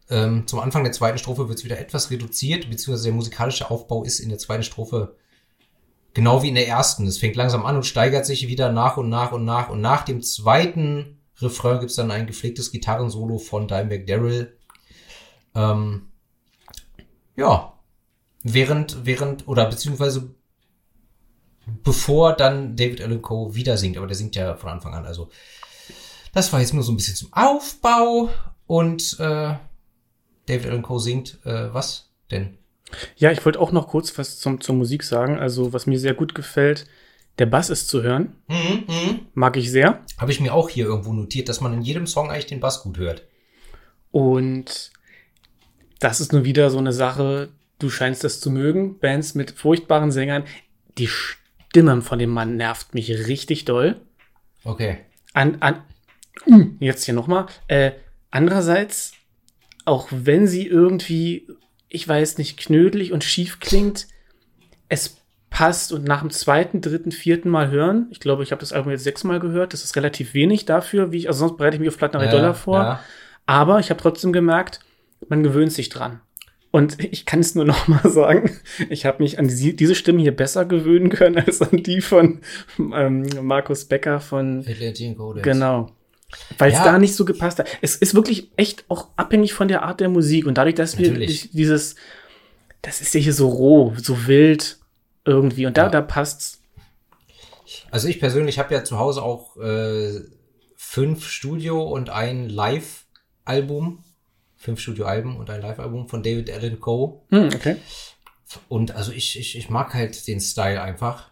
Ähm, zum Anfang der zweiten Strophe wird es wieder etwas reduziert, beziehungsweise der musikalische Aufbau ist in der zweiten Strophe genau wie in der ersten. Es fängt langsam an und steigert sich wieder nach und nach und nach. Und nach dem zweiten Refrain gibt's dann ein gepflegtes Gitarrensolo von Dimebag Daryl. Ähm, ja, während, während, oder beziehungsweise bevor dann David Allen Coe wieder singt, aber der singt ja von Anfang an. Also das war jetzt nur so ein bisschen zum Aufbau und äh, David Allen Coe singt äh, was denn? Ja, ich wollte auch noch kurz was zum, zur Musik sagen. Also, was mir sehr gut gefällt, der Bass ist zu hören. Mhm, mhm. Mag ich sehr. Habe ich mir auch hier irgendwo notiert, dass man in jedem Song eigentlich den Bass gut hört. Und das ist nur wieder so eine Sache, du scheinst das zu mögen. Bands mit furchtbaren Sängern. Die Stimme von dem Mann nervt mich richtig doll. Okay. An, an, Mm, jetzt hier nochmal. Äh, andererseits, auch wenn sie irgendwie, ich weiß nicht, knödelig und schief klingt, es passt und nach dem zweiten, dritten, vierten Mal hören, ich glaube, ich habe das Album jetzt sechsmal gehört, das ist relativ wenig dafür, wie ich, also sonst bereite ich mich auf Platten nach Dollar vor. Ja. Aber ich habe trotzdem gemerkt, man gewöhnt sich dran. Und ich kann es nur noch mal sagen, ich habe mich an die, diese Stimme hier besser gewöhnen können als an die von ähm, Markus Becker von. Genau. Weil es Ja. da nicht so gepasst hat. Es ist wirklich echt auch abhängig von der Art der Musik. Und dadurch, dass wir Natürlich. die- dieses, das ist ja hier so roh, so wild irgendwie. Und da, Ja. da passt's. Also ich persönlich habe ja zu Hause auch äh, fünf Studio- und ein Live-Album. Fünf Studio-Alben und ein Live-Album von David Allen Coe. Hm, okay. Und also ich, ich, ich mag halt den Style einfach.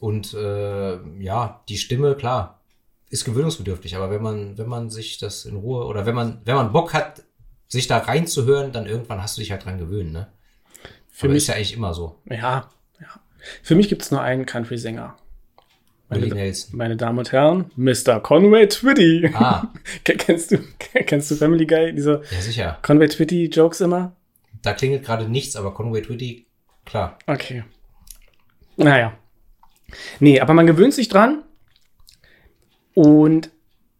Und äh, ja, die Stimme, klar, ist gewöhnungsbedürftig, aber wenn man, wenn man sich das in Ruhe oder wenn man, wenn man Bock hat, sich da reinzuhören, dann irgendwann hast du dich halt dran gewöhnt, ne? Für aber mich, ist ja eigentlich immer so. ja, ja. Für mich gibt's nur einen Country-Sänger. Willie Meine, Nelson. meine Damen und Herren, Mr. Conway Twitty. Ah, Ken- kennst du, kennst du Family Guy? Diese ja sicher. Conway Twitty Jokes immer? Da klingelt gerade nichts, aber Conway Twitty, klar. Okay. Naja. Nee, aber man gewöhnt sich dran. Und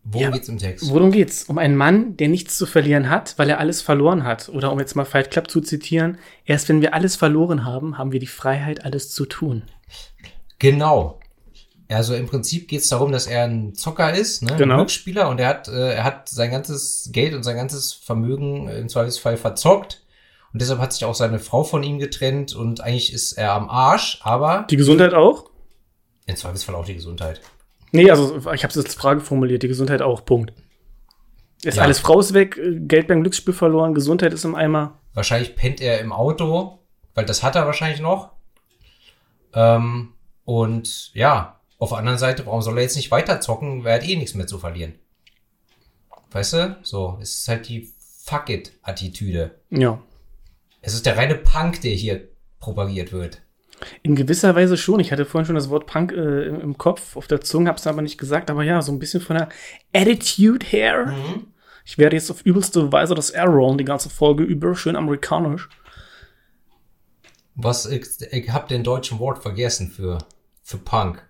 Worum Ja. geht's im Text? worum geht's? Um einen Mann, der nichts zu verlieren hat, weil er alles verloren hat. Oder um jetzt mal Fight Club zu zitieren, erst wenn wir alles verloren haben, haben wir die Freiheit, alles zu tun. Genau. Also im Prinzip geht's darum, dass er ein Zocker ist, ne? Genau. ein Glücksspieler und er hat, äh, er hat sein ganzes Geld und sein ganzes Vermögen im Zweifelsfall verzockt. Und deshalb hat sich auch seine Frau von ihm getrennt und eigentlich ist er am Arsch, aber Die Gesundheit auch? im Zweifelsfall auch die Gesundheit. Nee, also ich habe es als Frage formuliert. Die Gesundheit auch, Punkt. Ist Ja. alles Frau ist weg, Geld beim Glücksspiel verloren, Gesundheit ist im Eimer. Wahrscheinlich pennt er im Auto, weil das hat er wahrscheinlich noch. Ähm, und ja, auf der anderen Seite, warum soll er jetzt nicht weiter zocken? Weil er hat eh nichts mehr zu verlieren. Weißt du? So, es ist halt die Fuck it-Attitüde. Ja. Es ist der reine Punk, der hier propagiert wird. In gewisser Weise schon. Ich hatte vorhin schon das Wort Punk äh, im, Kopf, auf der Zunge, hab's aber nicht gesagt. Aber ja, so ein bisschen von der Attitude her. Ich werde jetzt auf übelste Weise das R-Rollen die ganze Folge über, schön amerikanisch. Was, ich, ich hab den deutschen Wort vergessen für, für Punk.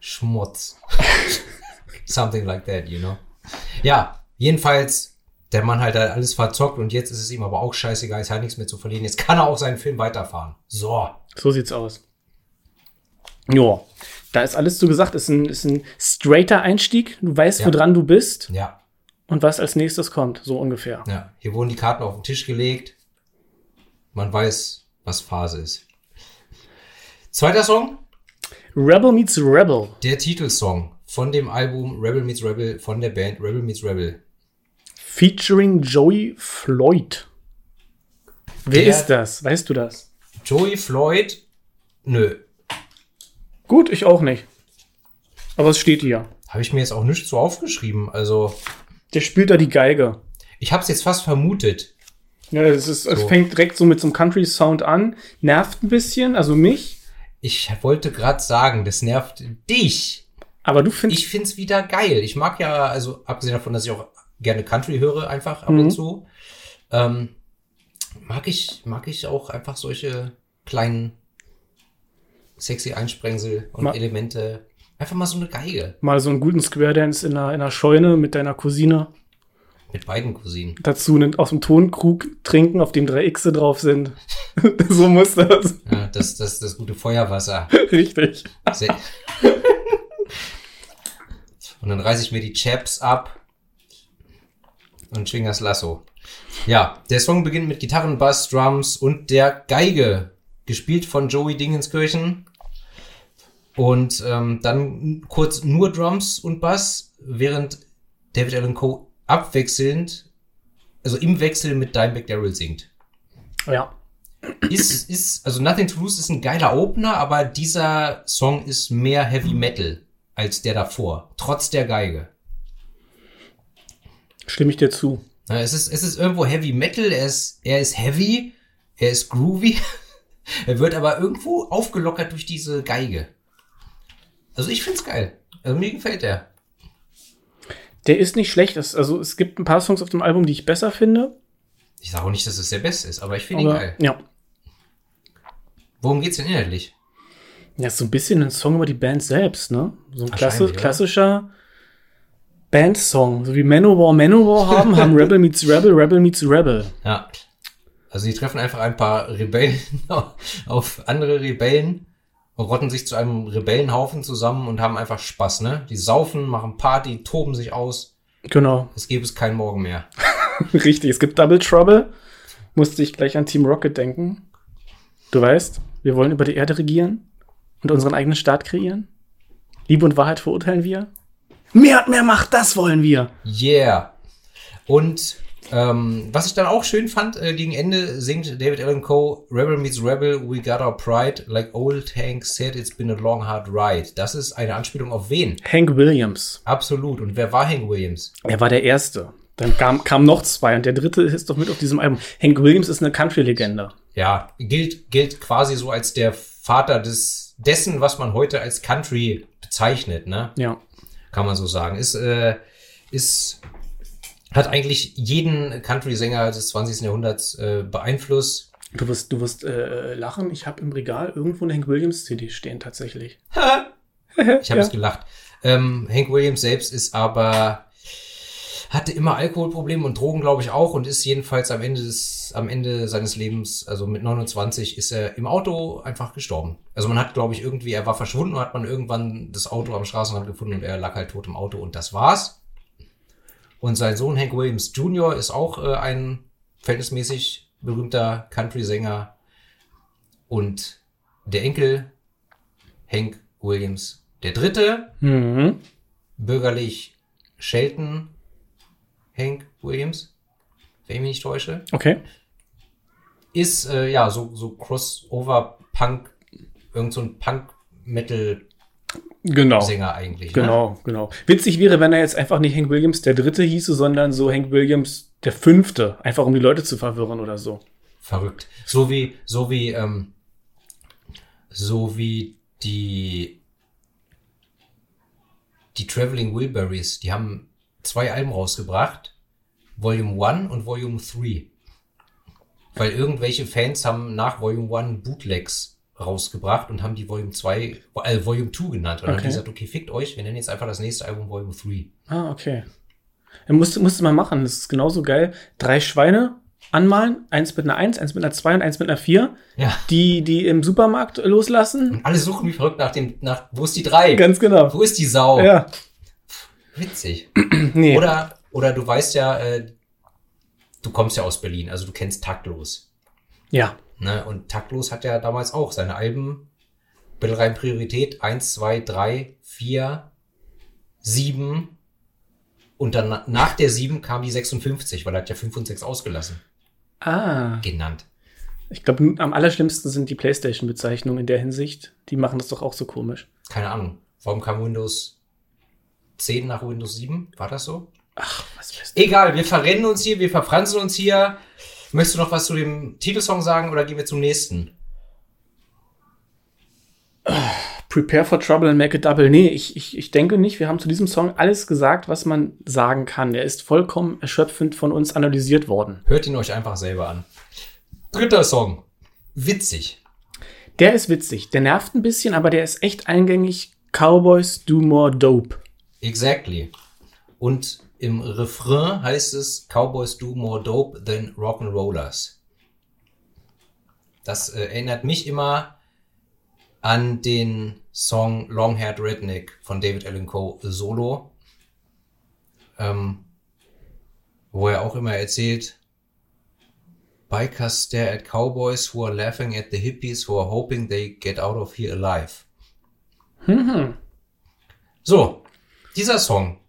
Schmutz. Something like that, you know. Ja, jedenfalls, der Mann halt hat alles verzockt und jetzt ist es ihm aber auch scheißegal, es hat nichts mehr zu verlieren. Jetzt kann er auch seinen Film weiterfahren. So. So sieht's aus. Ja, da ist alles so gesagt. Ist ein, ist ein straighter Einstieg. Du weißt, Ja. woran du bist. Ja. und was als nächstes kommt, so ungefähr. Ja, hier wurden die Karten auf den Tisch gelegt. Man weiß, was Phase ist. Zweiter Song, Rebel meets Rebel. der Titelsong von dem Album Rebel Meets Rebel von der Band Rebel Meets Rebel. Featuring Joey Floyd. Wer Der- ist das? Weißt du das? Joey Floyd, nö, Gut, ich auch nicht. Aber es steht hier. habe ich mir jetzt auch nicht so aufgeschrieben. Also, Der spielt da die Geige. ich habe es jetzt fast vermutet. Ja, es, ist, es So. fängt direkt so mit so einem Country-Sound an. Nervt ein bisschen, also mich. Ich wollte gerade sagen, das nervt dich. Aber du findest. Ich find's wieder geil. Ich mag ja, also abgesehen davon, dass ich auch gerne Country höre, einfach ab Mhm. und zu, ähm, mag ich, mag ich auch einfach solche kleinen sexy Einsprengsel und Ma- Elemente. Einfach mal so eine Geige mal so einen guten Square Dance in einer, in einer Scheune mit deiner Cousine. Mit beiden Cousinen. Dazu einen, aus dem Tonkrug trinken, auf dem drei Xe drauf sind. so muss das. Ja, das, das, das gute Feuerwasser. Richtig. Sehr- und dann reiße ich mir die Chaps ab und schwing das Lasso. Ja, der Song beginnt mit Gitarren, Bass, Drums und der Geige, gespielt von Joey Dingenskirchen. Und ähm, dann kurz nur Drums und Bass, während David Allen Coe abwechselnd, also im Wechsel mit Dimebag Daryl singt Ja. ist, ist, also Nothing to Lose ist ein geiler Opener, aber dieser Song ist mehr Heavy Metal als der davor, trotz der Geige. Stimme ich dir zu. Es ist, es ist irgendwo Heavy Metal, er ist, er ist heavy, er ist groovy, er wird aber irgendwo aufgelockert durch diese Geige. Also ich find's geil. Also mir gefällt er. Der ist nicht schlecht. Also es gibt ein paar Songs auf dem Album, die ich besser finde. Ich sage auch nicht, dass es der beste ist, aber ich finde ihn geil. ja. Worum geht's denn inhaltlich? Ja, ist so ein bisschen ein Song über die Band selbst, ne? So ein oder? klassischer Bandsong. So wie Manowar Manowar haben, haben Rebel meets Rebel, Rebel meets Rebel. Ja. Also die treffen einfach ein paar Rebellen auf andere Rebellen, rotten sich zu einem Rebellenhaufen zusammen und haben einfach Spaß, ne? Die saufen, machen Party, toben sich aus. Genau. Es gäbe es keinen Morgen mehr. Richtig. Es gibt Double Trouble. Musste ich gleich an Team Rocket denken. Du weißt, wir wollen über die Erde regieren und unseren eigenen Staat kreieren. Liebe und Wahrheit verurteilen wir. Mehr hat mehr Macht, das wollen wir. Yeah. Und ähm, was ich dann auch schön fand, äh, gegen Ende singt David Allen Coe, Rebel meets Rebel, we got our pride, like old Hank said, it's been a long hard ride. Das ist eine Anspielung auf wen? Hank Williams. Absolut. Und wer war Hank Williams? Er war der Erste. Dann kam, kam noch zwei und der dritte ist doch mit auf diesem Album. Hank Williams ist eine Country-Legende. ja, gilt, gilt quasi so als der Vater des, dessen, was man heute als Country bezeichnet, ne? Ja. Kann man so sagen. Ist, äh, ist, hat eigentlich jeden Country-Sänger des 20. Jahrhunderts äh, beeinflusst. Du wirst, du wirst äh, lachen. Ich habe im Regal irgendwo eine Hank Williams CD stehen tatsächlich. Ich habe es gelacht. Ähm, Hank Williams selbst ist aber, hatte immer Alkoholprobleme und Drogen, glaube ich, auch und ist jedenfalls am Ende des, am Ende seines Lebens, also mit 29, ist er im Auto einfach gestorben. Also man hat, glaube ich, irgendwie, er war verschwunden und hat man irgendwann das Auto am Straßenrand gefunden und er lag halt tot im Auto und das war's. Und sein Sohn Hank Williams Jr. ist auch äh, ein verhältnismäßig berühmter Country-Sänger und der Enkel Hank Williams der Dritte Mhm. bürgerlich Shelton Hank Williams, wenn ich mich nicht täusche, Okay. ist äh, ja so, so Crossover-Punk, irgend so ein Punk-Metal-Sänger Genau. eigentlich. Ne? Genau, genau. Witzig wäre, wenn er jetzt einfach nicht Hank Williams der Dritte hieße, sondern so Hank Williams der Fünfte. Einfach um die Leute zu verwirren oder so. Verrückt. So wie, so wie, ähm, so wie die, die Traveling Wilburys, die haben zwei Alben rausgebracht. Volume 1 und Volume 3. Weil irgendwelche Fans haben nach Volume 1 Bootlegs rausgebracht und haben die Volume 2, äh, Volume 2 genannt. Und dann haben Okay. die gesagt, okay, fickt euch, wir nennen jetzt einfach das nächste Album Volume 3. Ah, okay. Er musste, musste mal machen. Das ist genauso geil. Drei Schweine anmalen. Eins mit einer Eins, eins mit einer Zwei und eins mit einer Vier. Ja. Die, die im Supermarkt loslassen. Und alle suchen wie verrückt nach dem, nach, wo ist die 3? Ganz genau. Wo ist die Sau? Ja. Witzig. Nee. Oder Oder du weißt ja, äh, du kommst ja aus Berlin, also du kennst Taktlos. Ja. Ne? Und Taktlos hat ja damals auch seine Alben Billrein Priorität 1, 2, 3, 4, 7 und dann na- nach der 7 kam die 56, weil er hat ja 5 und 6 ausgelassen. Ah. Genannt. Ich glaube, am allerschlimmsten sind die PlayStation-Bezeichnungen in der Hinsicht. Die machen das doch auch so komisch. Keine Ahnung. Warum kam Windows 10 nach Windows 7? War das so? Ach, was weißt du? Egal, wir verrennen uns hier, wir verfransen uns hier. Möchtest du noch was zu dem Titelsong sagen oder gehen wir zum nächsten? Prepare for Trouble and Make a Double. Nee, ich, ich, ich denke nicht. Wir haben zu diesem Song alles gesagt, was man sagen kann. Er ist vollkommen erschöpfend von uns analysiert worden. Hört ihn euch einfach selber an. Dritter Song. Witzig. Der ist witzig. Der nervt ein bisschen, aber der ist echt eingängig. Cowboys do more dope. Exactly. Und im Refrain heißt es Cowboys do more dope than Rock'n'Rollers. Das äh, erinnert mich immer an den Song Long Haired Redneck von David Allen Coe Solo. Ähm, wo er auch immer erzählt, Bikers stare at cowboys who are laughing at the hippies who are hoping they get out of here alive. So, dieser Song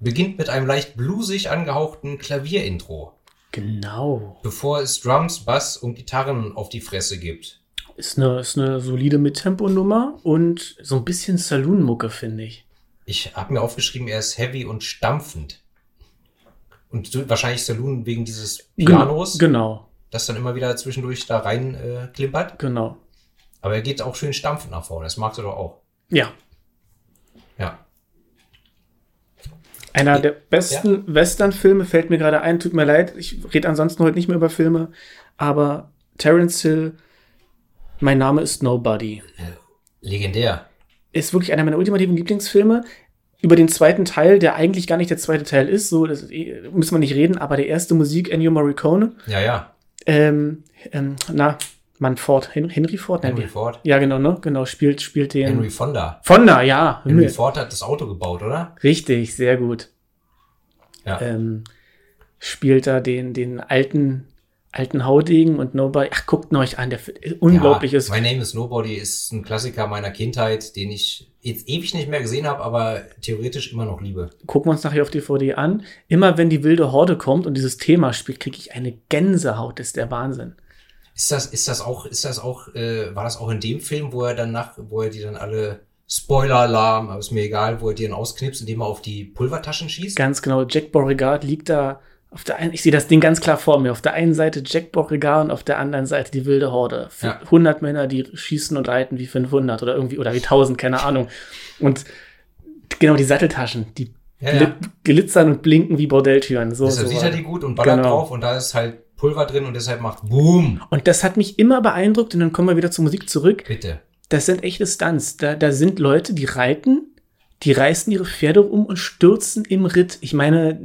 beginnt mit einem leicht bluesig angehauchten Klavierintro, Genau. bevor es Drums, Bass und Gitarren auf die Fresse gibt. Ist eine, ist eine solide Mittempo-Nummer und so ein bisschen Saloon-Mucke, finde ich. Ich habe mir aufgeschrieben, er ist heavy und stampfend. Und so, wahrscheinlich Saloon wegen dieses Pianos, Genau, das dann immer wieder zwischendurch da rein äh, klimpert. genau. Aber er geht auch schön stampfend nach vorne. Das magst du doch auch. Ja. Ja. Einer der besten Western-Filme fällt mir gerade ein. Tut mir leid, ich rede ansonsten heute nicht mehr über Filme. Aber Terence Hill, mein Name ist Nobody, Legendär. ist wirklich einer meiner ultimativen Lieblingsfilme. Über den zweiten Teil, der eigentlich gar nicht der zweite Teil ist, so das eh, müssen wir nicht reden, aber der erste Musik, Ennio Morricone, Ja, ja. ähm, ähm, na, Mann Ford, Hen Henry Ford, Henry wir. Ford. Ja, genau, ne? Genau, spielt, spielt den. Henry Fonda. Fonda, ja. Henry Himmel. Ford hat das Auto gebaut, oder? Richtig, sehr gut. Ja. ähm, spielt da den, den alten, alten Haudegen und Nobody. Ach, guckt ihn euch an, der unglaubliches. Ja, My Name is Nobody ist ein Klassiker meiner Kindheit, den ich jetzt ewig nicht mehr gesehen habe, aber theoretisch immer noch liebe. Gucken wir uns nachher auf DVD an. Immer wenn die wilde Horde kommt und dieses Thema spielt, kriege ich eine Gänsehaut. Das ist der Wahnsinn. Ist das, ist das auch, ist das auch, äh, war das auch in dem Film, wo er dann nach, wo er die dann alle Spoiler-Alarm, aber ist mir egal, wo er die dann ausknipst, indem er auf die Pulvertaschen schießt? Ganz genau. Jack Beauregard liegt da auf der einen, ich sehe das Ding ganz klar vor mir. Auf der einen Seite Jack Beauregard und auf der anderen Seite die wilde Horde. Ja. 100 Männer, die schießen und reiten wie 500 oder irgendwie, oder wie 1000, keine Ahnung. Und genau die Satteltaschen, die Ja, ja. glitzern und blinken wie Bordelltüren. So, Deshalb so sieht er die gut und ballert Genau. drauf und da ist halt Pulver drin und deshalb macht Boom. Und das hat mich immer beeindruckt und dann kommen wir wieder zur Musik zurück. Bitte. Das sind echte Stunts. Da, da sind Leute, die reiten, die reißen ihre Pferde um und stürzen im Ritt. Ich meine,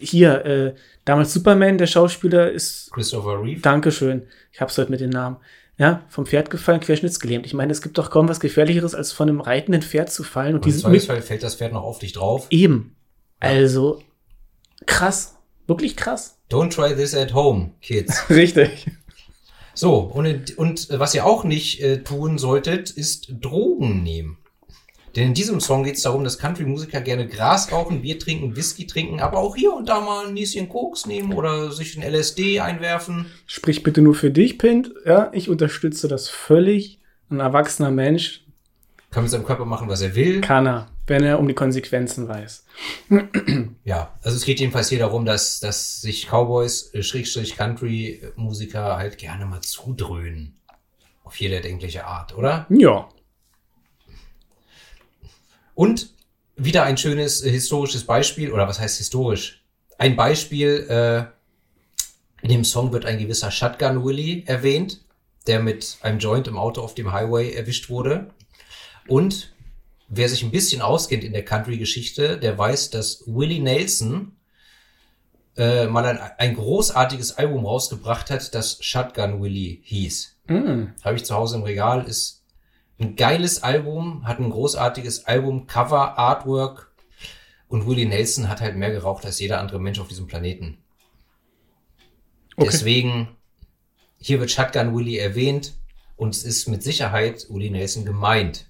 hier, äh, damals Superman, der Schauspieler ist, Christopher Reeve. Dankeschön, ich hab's heute mit den Namen, ja, vom Pferd gefallen, querschnittsgelähmt. Ich meine, es gibt doch kaum was Gefährlicheres, als von einem reitenden Pferd zu fallen und Und dieses mit fällt das Pferd noch auf dich drauf. eben. Also, krass. Wirklich krass. Don't try this at home, kids. Richtig. So, und, und was ihr auch nicht äh, tun solltet, ist Drogen nehmen. Denn in diesem Song geht es darum, dass Country-Musiker gerne Gras rauchen, Bier trinken, Whisky trinken, aber auch hier und da mal ein Nieschen Koks nehmen oder sich ein LSD einwerfen. Sprich bitte nur für dich, Pint. Ja, ich unterstütze das völlig. Ein erwachsener Mensch Kann mit seinem Körper machen, was er will. kann er, wenn er um die Konsequenzen weiß. Ja, also es geht jedenfalls hier darum, dass, dass sich Cowboys, äh, Schrägstrich Country-Musiker halt gerne mal zudröhnen. Auf jede erdenkliche Art, oder? Ja. Und wieder ein schönes äh, historisches Beispiel, oder was heißt historisch? Ein Beispiel, äh, in dem Song wird ein gewisser Shotgun Willie erwähnt, der mit einem Joint im Auto auf dem Highway erwischt wurde. Und wer sich ein bisschen auskennt in der Country-Geschichte, der weiß, dass Willie Nelson äh, mal ein, ein großartiges Album rausgebracht hat, das Shotgun Willie hieß. Mm. Habe ich zu Hause im Regal, ist ein geiles Album, hat ein großartiges Album, Cover, Artwork Und Willie Nelson hat halt mehr geraucht als jeder andere Mensch auf diesem Planeten. Okay. Deswegen, hier wird Shotgun Willie erwähnt und es ist mit Sicherheit Willie Nelson gemeint.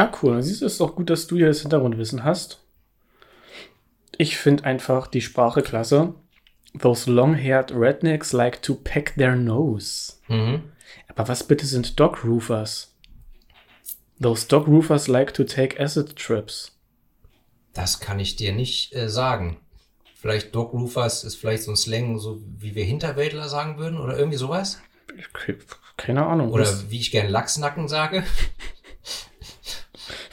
Ja, cool. Dann siehst du, es ist doch gut, dass du hier das Hintergrundwissen hast. Ich finde einfach die Sprache klasse. Those long-haired rednecks like to peck their nose. Mhm. Aber was bitte sind Dog Roofers? Those Dog Roofers like to take acid trips. Das kann ich dir nicht äh, sagen. Vielleicht Dog Roofers ist vielleicht so ein Slang, so wie wir Hinterwäldler sagen würden oder irgendwie sowas. Keine Ahnung. Oder wie ich gern Lachsnacken sage.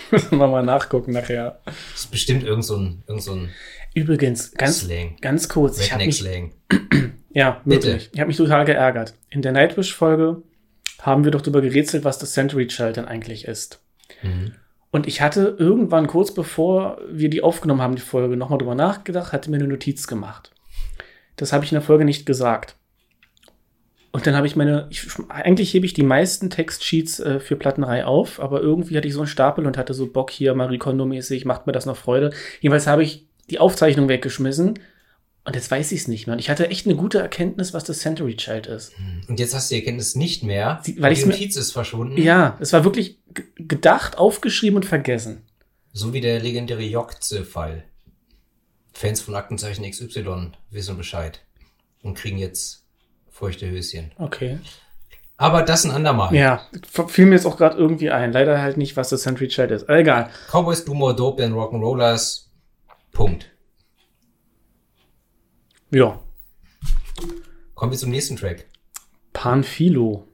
müssen wir mal nachgucken nachher. Das ist bestimmt irgend so ein, irgend so ein Übrigens, ganz, Slang. ganz kurz. Ich habe mich, ja, Bitte. wirklich. Ich habe mich total geärgert. In der Nightwish-Folge haben wir doch darüber gerätselt, was das Century Child denn eigentlich ist. Mhm. Und ich hatte irgendwann kurz bevor wir die aufgenommen haben, die Folge, nochmal drüber nachgedacht, hatte mir eine Notiz gemacht. Das habe ich in der Folge nicht gesagt. Und dann habe ich meine, ich, eigentlich hebe ich die meisten Textsheets äh, für Plattenreihe auf, aber irgendwie hatte ich so einen Stapel und hatte so Bock hier, Marie Kondo-mäßig, macht mir das noch Freude. Jedenfalls habe ich die Aufzeichnung weggeschmissen und jetzt weiß ich es nicht mehr. Und ich hatte echt eine gute Erkenntnis, was das Century Child ist. Und jetzt hast du die Erkenntnis nicht mehr. Sie- weil die Notiz ist verschwunden. Ja, es war wirklich gedacht, aufgeschrieben und vergessen. So wie der legendäre Jokze-Fall. Fans von Aktenzeichen XY wissen Bescheid. Und kriegen jetzt feuchte Höschen. Okay. Aber das ein andermal. Ja, fiel mir jetzt auch gerade irgendwie ein. Leider halt nicht, was das Century Child ist. Aber egal. Cowboys do more dope than Rock'n'Rollers. Punkt. Ja. Kommen wir zum nächsten Track. Panfilo.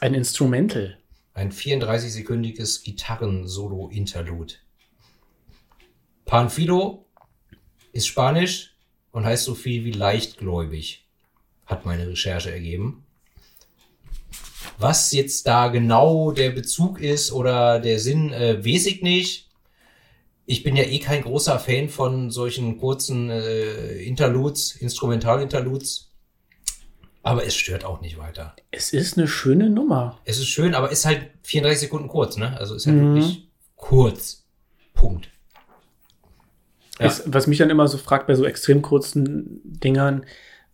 Ein Instrumental. Ein 34-sekündiges Gitarren-Solo-Interlude. Panfilo ist Spanisch und heißt so viel wie leichtgläubig, hat meine Recherche ergeben. Was jetzt da genau der Bezug ist oder der Sinn, äh, weiß ich nicht. Ich bin ja eh kein großer Fan von solchen kurzen äh, Interludes, Instrumentalinterludes. Aber es stört auch nicht weiter. Es ist eine schöne Nummer. Es ist schön, aber ist halt 34 Sekunden kurz, ne? Also ist halt Mhm. wirklich kurz. Punkt. Ja. Es, was mich dann immer so fragt bei so extrem kurzen Dingern,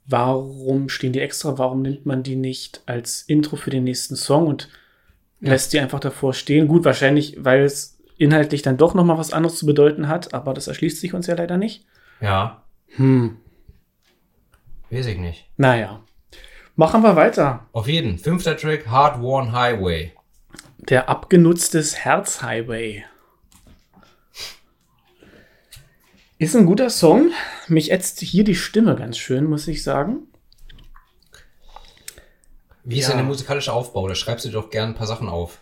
warum stehen die extra? Warum nimmt man die nicht als Intro für den nächsten Song und Ja. lässt die einfach davor stehen? Gut, wahrscheinlich, weil es inhaltlich dann doch noch mal was anderes zu bedeuten hat, aber das erschließt sich uns ja leider nicht. Ja, Hm, weiß ich nicht. naja. Machen wir weiter. Auf jeden. Fünfter Track, Hard Worn Highway. Der abgenutztes Herzhighway. Ist ein guter Song. Mich ätzt hier die Stimme ganz schön, muss ich sagen. Wie ist Ja. denn der musikalische Aufbau? Da schreibst du dir doch gern ein paar Sachen auf.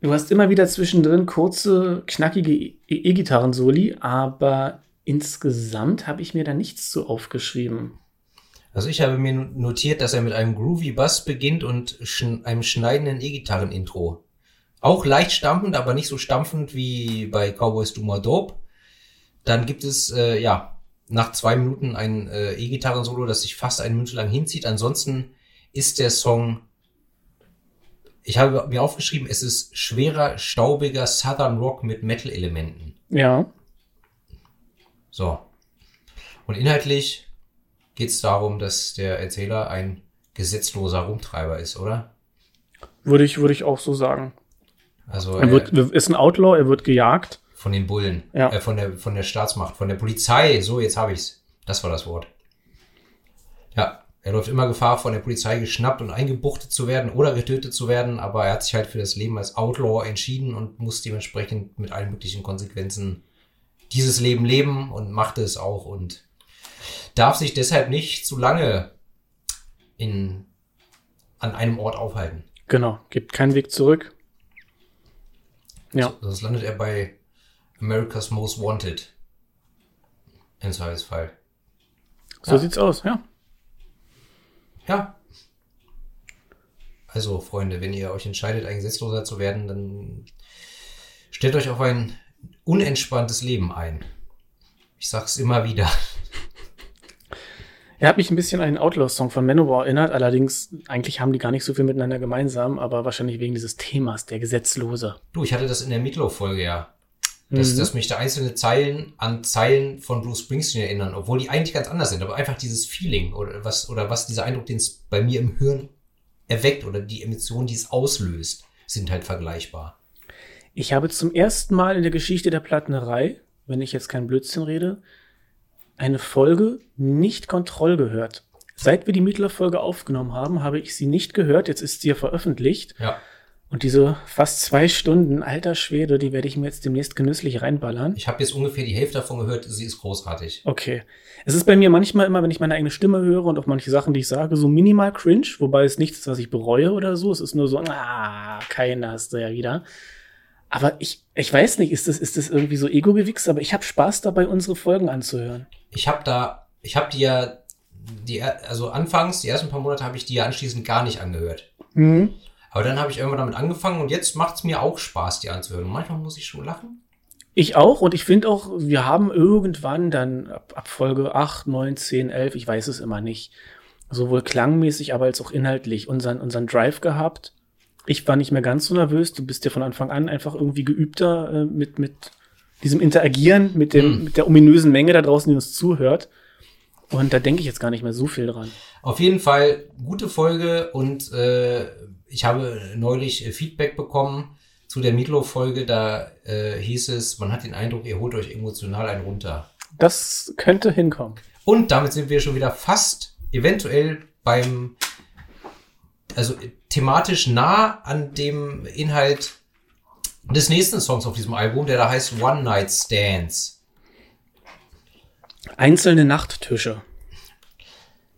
Du hast immer wieder zwischendrin kurze, knackige E- E-Gitarren-Soli, aber insgesamt habe ich mir da nichts zu aufgeschrieben. Also ich habe mir notiert, dass er mit einem groovy Bass beginnt und schn einem schneidenden E-Gitarren-Intro. Auch leicht stampfend, aber nicht so stampfend wie bei Cowboys Do More Dope. Dann gibt es, äh, ja, nach zwei Minuten ein äh, E-Gitarren-Solo, das sich fast eine Minute lang hinzieht. Ansonsten ist der Song, ich habe mir aufgeschrieben, es ist schwerer, staubiger Southern Rock mit Metal-Elementen. Ja, So. Und inhaltlich geht es darum, dass der Erzähler ein gesetzloser Rumtreiber ist, oder? würde ich, würde ich auch so sagen. Also Er wird, ist ein Outlaw, er wird gejagt. Von den Bullen, Ja. äh, von der von der Staatsmacht, von der Polizei. So, jetzt habe ich's. Das war das Wort. Ja, er läuft immer Gefahr, von der Polizei geschnappt und eingebuchtet zu werden oder getötet zu werden, aber er hat sich halt für das Leben als Outlaw entschieden und muss dementsprechend mit allen möglichen Konsequenzen dieses Leben leben und macht es auch und darf sich deshalb nicht zu lange in, an einem Ort aufhalten. Genau, gibt keinen Weg zurück. Ja, Sonst landet er bei America's Most Wanted. Im Zweifelsfall. so Ja. sieht's aus, ja. Ja. Also, Freunde, wenn ihr euch entscheidet, ein Gesetzloser zu werden, dann stellt euch auf ein unentspanntes Leben ein. Ich sag's immer wieder. Er hat mich ein bisschen an einen Outlaw-Song von Manowar erinnert, allerdings eigentlich haben die gar nicht so viel miteinander gemeinsam, aber wahrscheinlich wegen dieses Themas, der Gesetzlose. Du, ich hatte das in der Meatloaf-Folge ja. Dass, Mhm. dass mich da einzelne Zeilen an Zeilen von Bruce Springsteen erinnern, obwohl die eigentlich ganz anders sind, aber einfach dieses Feeling oder was, oder was dieser Eindruck, den es bei mir im Hirn erweckt oder die Emotion, die es auslöst, sind halt vergleichbar. Ich habe zum ersten Mal in der Geschichte der Plattenerei, wenn ich jetzt kein Blödsinn rede, eine Folge nicht Kontroll gehört. Seit wir die Mittler-Folge aufgenommen haben, habe ich sie nicht gehört. Jetzt ist sie ja veröffentlicht. Ja. Und diese fast zwei Stunden, alter Schwede, die werde ich mir jetzt demnächst genüsslich reinballern. Ich habe jetzt ungefähr die Hälfte davon gehört, sie ist großartig. Okay. Es ist bei mir manchmal immer, wenn ich meine eigene Stimme höre und auch manche Sachen, die ich sage, so minimal cringe, wobei es nichts ist, was ich bereue oder so. Es ist nur so, ah, keine hast du ja wieder. Aber ich, ich weiß nicht, ist das, ist das irgendwie so Ego-Gewichs, aber ich habe Spaß dabei, unsere Folgen anzuhören. Ich habe da, ich habe die ja, die, also anfangs, die ersten paar Monate habe ich die ja anschließend gar nicht angehört. Mhm. Aber dann habe ich irgendwann damit angefangen und jetzt macht es mir auch Spaß, die anzuhören. Und manchmal muss ich schon lachen. Ich auch und ich finde auch, wir haben irgendwann dann ab, ab Folge 8, 9, 10, 11, ich weiß es immer nicht, sowohl klangmäßig, aber als auch inhaltlich unseren, unseren Drive gehabt. Ich war nicht mehr ganz so nervös, du bist ja von Anfang an einfach irgendwie geübter äh, mit, mit diesem Interagieren, mit, dem, Hm. mit der ominösen Menge da draußen, die uns zuhört. Und da denke ich jetzt gar nicht mehr so viel dran. Auf jeden Fall gute Folge und äh, ich habe neulich äh, Feedback bekommen zu der Meatloaf-Folge. Da äh, hieß es, man hat den Eindruck, ihr holt euch emotional einen runter. Das könnte hinkommen. Und damit sind wir schon wieder fast eventuell beim, also äh, thematisch nah an dem Inhalt des nächsten Songs auf diesem Album, der da heißt One Night Stands. Einzelne Nachttische.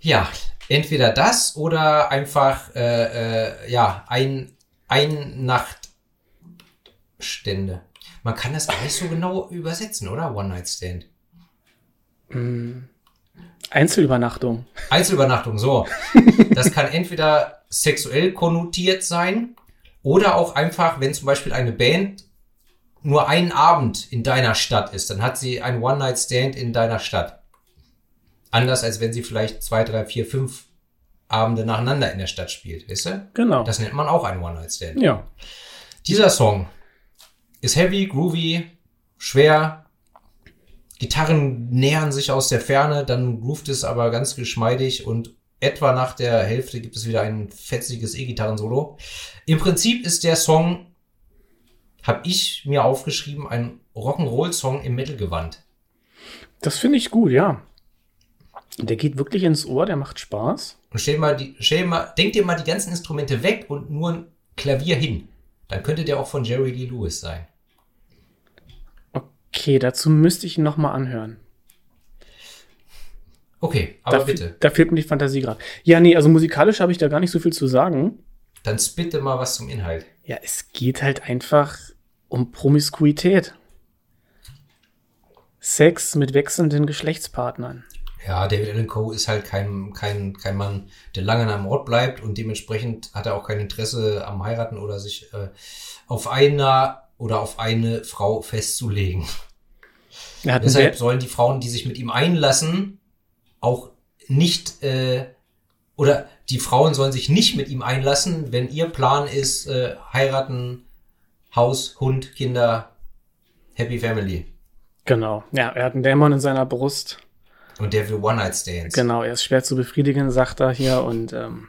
Ja, entweder das oder einfach äh, äh, ja ein ein Nachtstände. Man kann das gar nicht so genau übersetzen, oder? One Night Stand. Einzelübernachtung. Einzelübernachtung, so. Das kann entweder sexuell konnotiert sein oder auch einfach, wenn zum Beispiel eine Band nur einen Abend in deiner Stadt ist, dann hat sie ein One-Night-Stand in deiner Stadt. Anders als wenn sie vielleicht zwei, drei, vier, fünf Abende nacheinander in der Stadt spielt, weißt du? Genau. Das nennt man auch ein One-Night-Stand. ja. Dieser Song ist heavy, groovy, schwer. Gitarren nähern sich aus der Ferne, dann groovt es aber ganz geschmeidig und etwa nach der Hälfte gibt es wieder ein fetziges E-Gitarren-Solo. Im Prinzip ist der Song, habe ich mir aufgeschrieben, ein Rock'n'Roll-Song im Metal-Gewand. Das finde ich gut, ja. Der geht wirklich ins Ohr, der macht Spaß. Und stell dir mal die, stell mal, denk dir mal die ganzen Instrumente weg und nur ein Klavier hin. Dann könnte der auch von Jerry Lee Lewis sein. Okay, dazu müsste ich ihn noch mal anhören. Okay, aber da, bitte. Da fehlt mir die Fantasie gerade. Ja, nee, also musikalisch habe ich da gar nicht so viel zu sagen. Dann spitte mal was zum Inhalt. Ja, es geht halt einfach um Promiskuität. Sex mit wechselnden Geschlechtspartnern. Ja, David Allen Coe ist halt kein, kein, kein Mann, der lange an einem Ort bleibt und dementsprechend hat er auch kein Interesse am Heiraten oder sich äh, auf einer oder auf eine Frau festzulegen. Hat einen Deshalb sollen die Frauen, die sich mit ihm einlassen, auch nicht äh, oder die Frauen sollen sich nicht mit ihm einlassen, wenn ihr Plan ist, äh, heiraten, Haus, Hund, Kinder, Happy Family. genau. Ja, er hat einen Dämon in seiner Brust. Und der will One-Night-Stands. Genau, er ist schwer zu befriedigen, sagt er hier und ähm,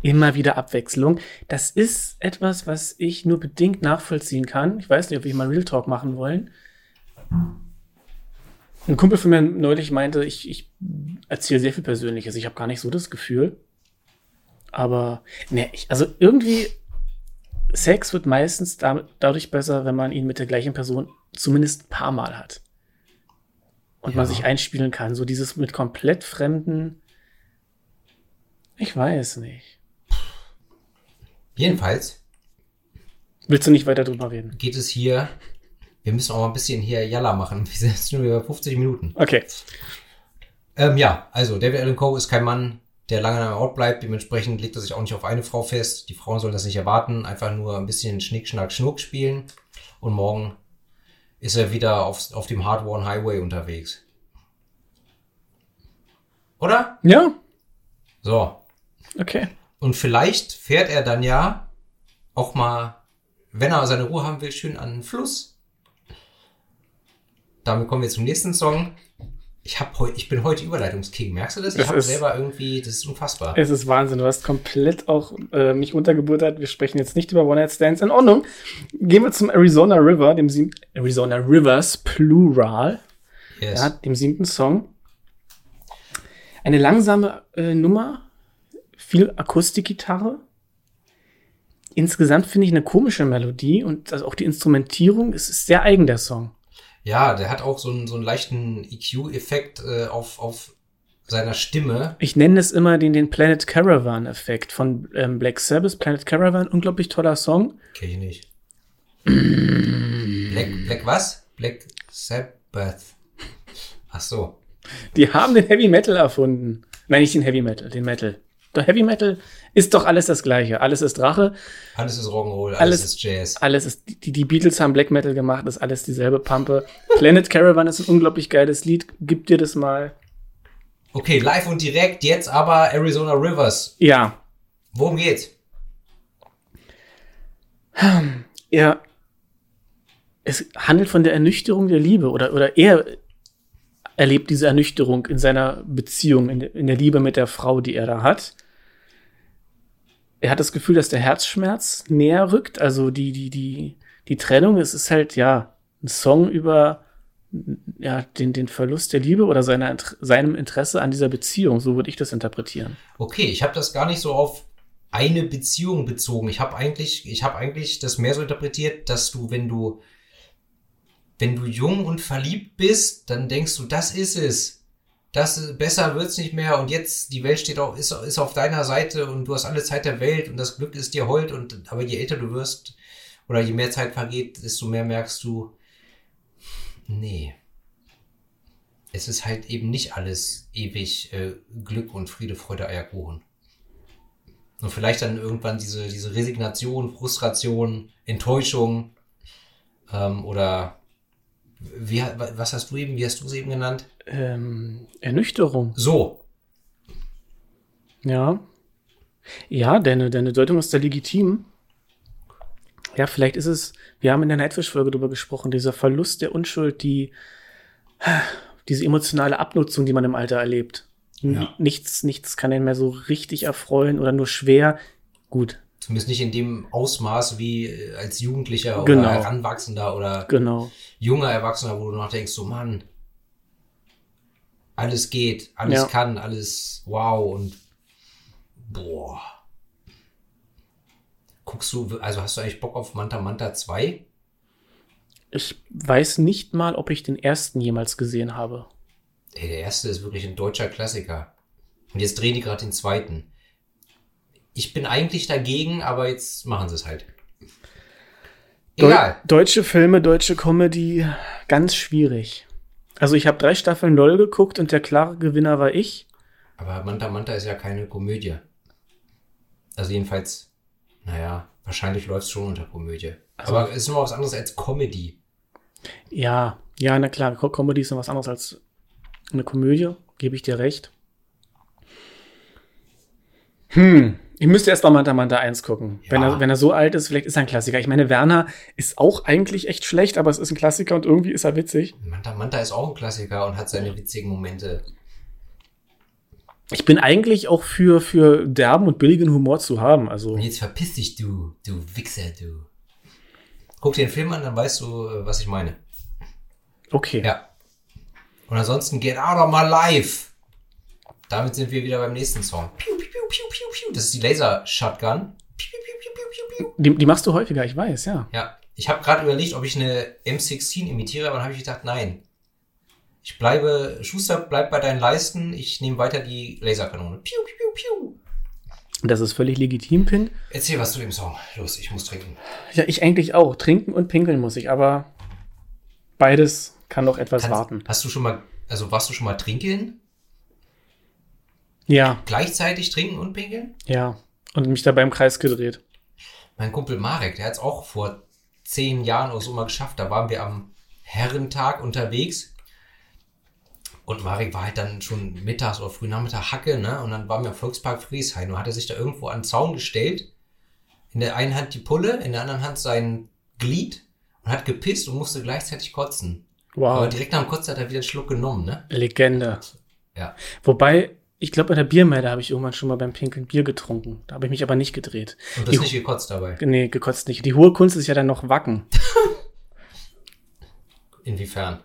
immer wieder Abwechslung. Das ist etwas, was ich nur bedingt nachvollziehen kann. Ich weiß nicht, ob wir mal Real Talk machen wollen. Ein Kumpel von mir neulich meinte, ich, ich erzähle sehr viel Persönliches. Ich habe gar nicht so das Gefühl. Aber, ne, also irgendwie, Sex wird meistens damit, dadurch besser, wenn man ihn mit der gleichen Person zumindest ein paar Mal hat. Und man Ja. sich einspielen kann. So dieses mit komplett Fremden. Ich weiß nicht. Jedenfalls Willst du nicht weiter drüber reden? geht es hier. Wir müssen auch mal ein bisschen hier Jalla machen. Wir sind jetzt nur über 50 Minuten. Okay. Ähm, ja, also David Allen Coe ist kein Mann, der lange an einem Ort bleibt. Dementsprechend legt er sich auch nicht auf eine Frau fest. Die Frauen sollen das nicht erwarten. Einfach nur ein bisschen Schnick, Schnack, Schnuck spielen. Und morgen ist er wieder auf, auf dem Hardworn Highway unterwegs. Oder? Ja, So. okay. Und vielleicht fährt er dann ja auch mal, wenn er seine Ruhe haben will, schön an den Fluss. damit kommen wir zum nächsten Song. Ich, hab heu, ich bin heute Überleitungsking, merkst du das? Ich habe selber irgendwie, das ist unfassbar. Es ist Wahnsinn. Du hast komplett auch äh, mich untergebuttert. Wir sprechen jetzt nicht über One-Night-Stands. In Ordnung. Gehen wir zum Arizona River, dem sieb Arizona Rivers Plural, Yes. ja, dem siebten Song. Eine langsame äh, Nummer, viel Akustikgitarre. Insgesamt finde ich eine komische Melodie und also auch die Instrumentierung, es ist sehr eigen, der Song. Ja, der hat auch so einen, so einen leichten EQ-Effekt äh, auf, auf seiner Stimme. Ich nenne es immer den, den Planet Caravan-Effekt von ähm, Black Sabbath. Planet Caravan, unglaublich toller Song. Kenn ich nicht. Black, Black was? Black Sabbath. Ach so. Die haben den Heavy Metal erfunden. Nein, nicht den Heavy Metal, den Metal. Der Heavy Metal ist doch alles das Gleiche. Alles ist Drache, Alles ist Rock'n'Roll, alles, Alles- ist Jazz. alles ist, die, die Beatles haben Black Metal gemacht, ist alles dieselbe Pampe. Planet Caravan ist ein unglaublich geiles Lied. Gib dir das mal. Okay, live und direkt, jetzt aber Arizona Rivers. Ja, Worum geht's? er, es handelt von der Ernüchterung der Liebe oder, oder er erlebt diese Ernüchterung in seiner Beziehung, in der Liebe mit der Frau, die er da hat. Er hat das Gefühl, dass der Herzschmerz näher rückt, also die, die, die, die Trennung. Es ist halt, ja, ein Song über, ja, den, den Verlust der Liebe oder seiner, seinem Interesse an dieser Beziehung. So würde ich das interpretieren. Okay, ich habe das gar nicht so auf eine Beziehung bezogen. Ich habe eigentlich, ich habe eigentlich das mehr so interpretiert, dass du, wenn du, wenn du jung und verliebt bist, dann denkst du, das ist es. Das besser wird's nicht mehr und jetzt die Welt steht auch ist, ist auf deiner Seite und du hast alle Zeit der Welt und das Glück ist dir hold und aber je älter du wirst oder je mehr Zeit vergeht, desto mehr merkst du, nee. Es ist halt eben nicht alles ewig äh, Glück und Friede, Freude, Eierkuchen. Und vielleicht dann irgendwann diese, diese Resignation, Frustration, Enttäuschung ähm, oder wie, was hast du eben, wie hast du sie eben genannt? Ähm, Ernüchterung. So, Ja. Ja, deine, deine Deutung ist da legitim. Ja, vielleicht ist es, wir haben in der Nightwish-Folge drüber gesprochen, dieser Verlust der Unschuld, die, diese emotionale Abnutzung, die man im Alter erlebt. Ja. Nichts, nichts kann einen mehr so richtig erfreuen oder nur schwer. Gut, zumindest nicht in dem Ausmaß wie äh, als Jugendlicher oder Genau. Heranwachsender oder genau. junger Erwachsener, wo du noch denkst, so Mann, alles geht, alles Ja. kann, alles wow und boah. Guckst du, also hast du eigentlich Bock auf Manta Manta 2? Ich weiß nicht mal, ob ich den ersten jemals gesehen habe. Ey, der erste ist wirklich ein deutscher Klassiker. Und jetzt drehen die gerade den zweiten. Ich bin eigentlich dagegen, aber jetzt machen sie es halt. Deu Egal. Deutsche Filme, deutsche Comedy, ganz schwierig. Also ich habe drei Staffeln LOL geguckt und der klare Gewinner war ich. Aber Manta Manta ist ja keine Komödie. Also jedenfalls, naja, wahrscheinlich läuft es schon unter Komödie. Also- aber es ist nur was anderes als Comedy. Ja, ja, na klar, Co- Comedy ist noch was anderes als eine Komödie, gebe ich dir recht. Hm, ich müsste erst mal Manta Manta 1 gucken. Wenn, Ja. er, wenn er so alt ist, vielleicht ist er ein Klassiker. Ich meine, Werner ist auch eigentlich echt schlecht, aber es ist ein Klassiker und irgendwie ist er witzig. Manta Manta ist auch ein Klassiker und hat seine witzigen Momente. Ich bin eigentlich auch für, für derben und billigen Humor zu haben. Also, Und jetzt verpiss dich, du, du Wichser, du. Guck dir den Film an, dann weißt du, äh, was ich meine. okay. Ja. Und ansonsten get out of my life. Damit sind wir wieder beim nächsten Song. Piu, piu, piu, piu, piu, piu. Das ist die Laser Shotgun. Piu, piu, piu, piu, piu, piu. Die, die machst du häufiger, ich weiß, ja. Ja, ich habe gerade überlegt, ob ich eine M16 imitiere, aber dann habe ich gedacht, nein. Ich bleibe, Schuster, bleib bei deinen Leisten. Ich nehme weiter die Laserkanone. Piu, piu, piu, piu. Das ist völlig legitim, Pin. Erzähl was zu dem Song. Los, ich muss trinken. Ja, ich eigentlich auch. Trinken und pinkeln muss ich, aber beides kann noch etwas Kannst- warten. Hast du schon mal, also warst du schon mal trinkeln? Ja, Gleichzeitig trinken und pinkeln? ja. Und mich dabei im Kreis gedreht. Mein Kumpel Marek, der hat es auch vor zehn Jahren oder so mal geschafft. Da waren wir am Herrentag unterwegs. Und Marek war halt dann schon mittags oder frühnachmittag Hacke, ne? Und dann waren wir am Volkspark Friesheim und hat er sich da irgendwo an den Zaun gestellt. In der einen Hand die Pulle, in der anderen Hand sein Glied und hat gepisst und musste gleichzeitig kotzen. Wow. Aber direkt nach dem Kotzen hat er wieder einen Schluck genommen, ne? Legende. Ja. Wobei, ich glaube, bei der Biermeile habe ich irgendwann schon mal beim Pinkeln Bier getrunken. Da habe ich mich aber nicht gedreht. Und Die- das nicht gekotzt dabei. Nee, gekotzt nicht. Die hohe Kunst ist ja dann noch Wacken. Inwiefern?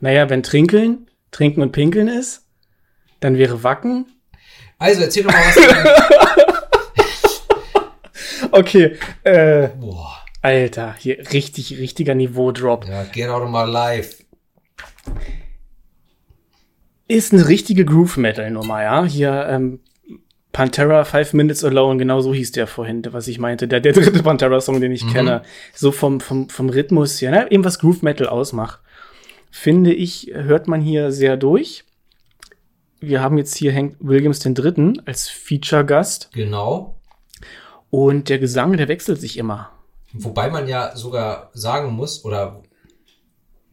Naja, wenn Trinkeln, Trinken und Pinkeln ist, dann wäre Wacken. Also, erzähl doch mal was. Okay, äh, Boah. Alter, hier richtig, richtiger Niveau-Drop. Ja, get out of my life. Ist eine richtige Groove-Metal-Nummer, ja. Hier, ähm, Pantera Five Minutes Alone, genau so hieß der vorhin, was ich meinte. Der, der dritte Pantera-Song, den ich Mhm. kenne. So vom, vom, vom Rhythmus her, ne? eben was Groove-Metal ausmacht. Finde ich, hört man hier sehr durch. Wir haben jetzt hier Hank Williams den Dritten als Feature-Gast. Genau. Und der Gesang, der wechselt sich immer. Wobei man ja sogar sagen muss, oder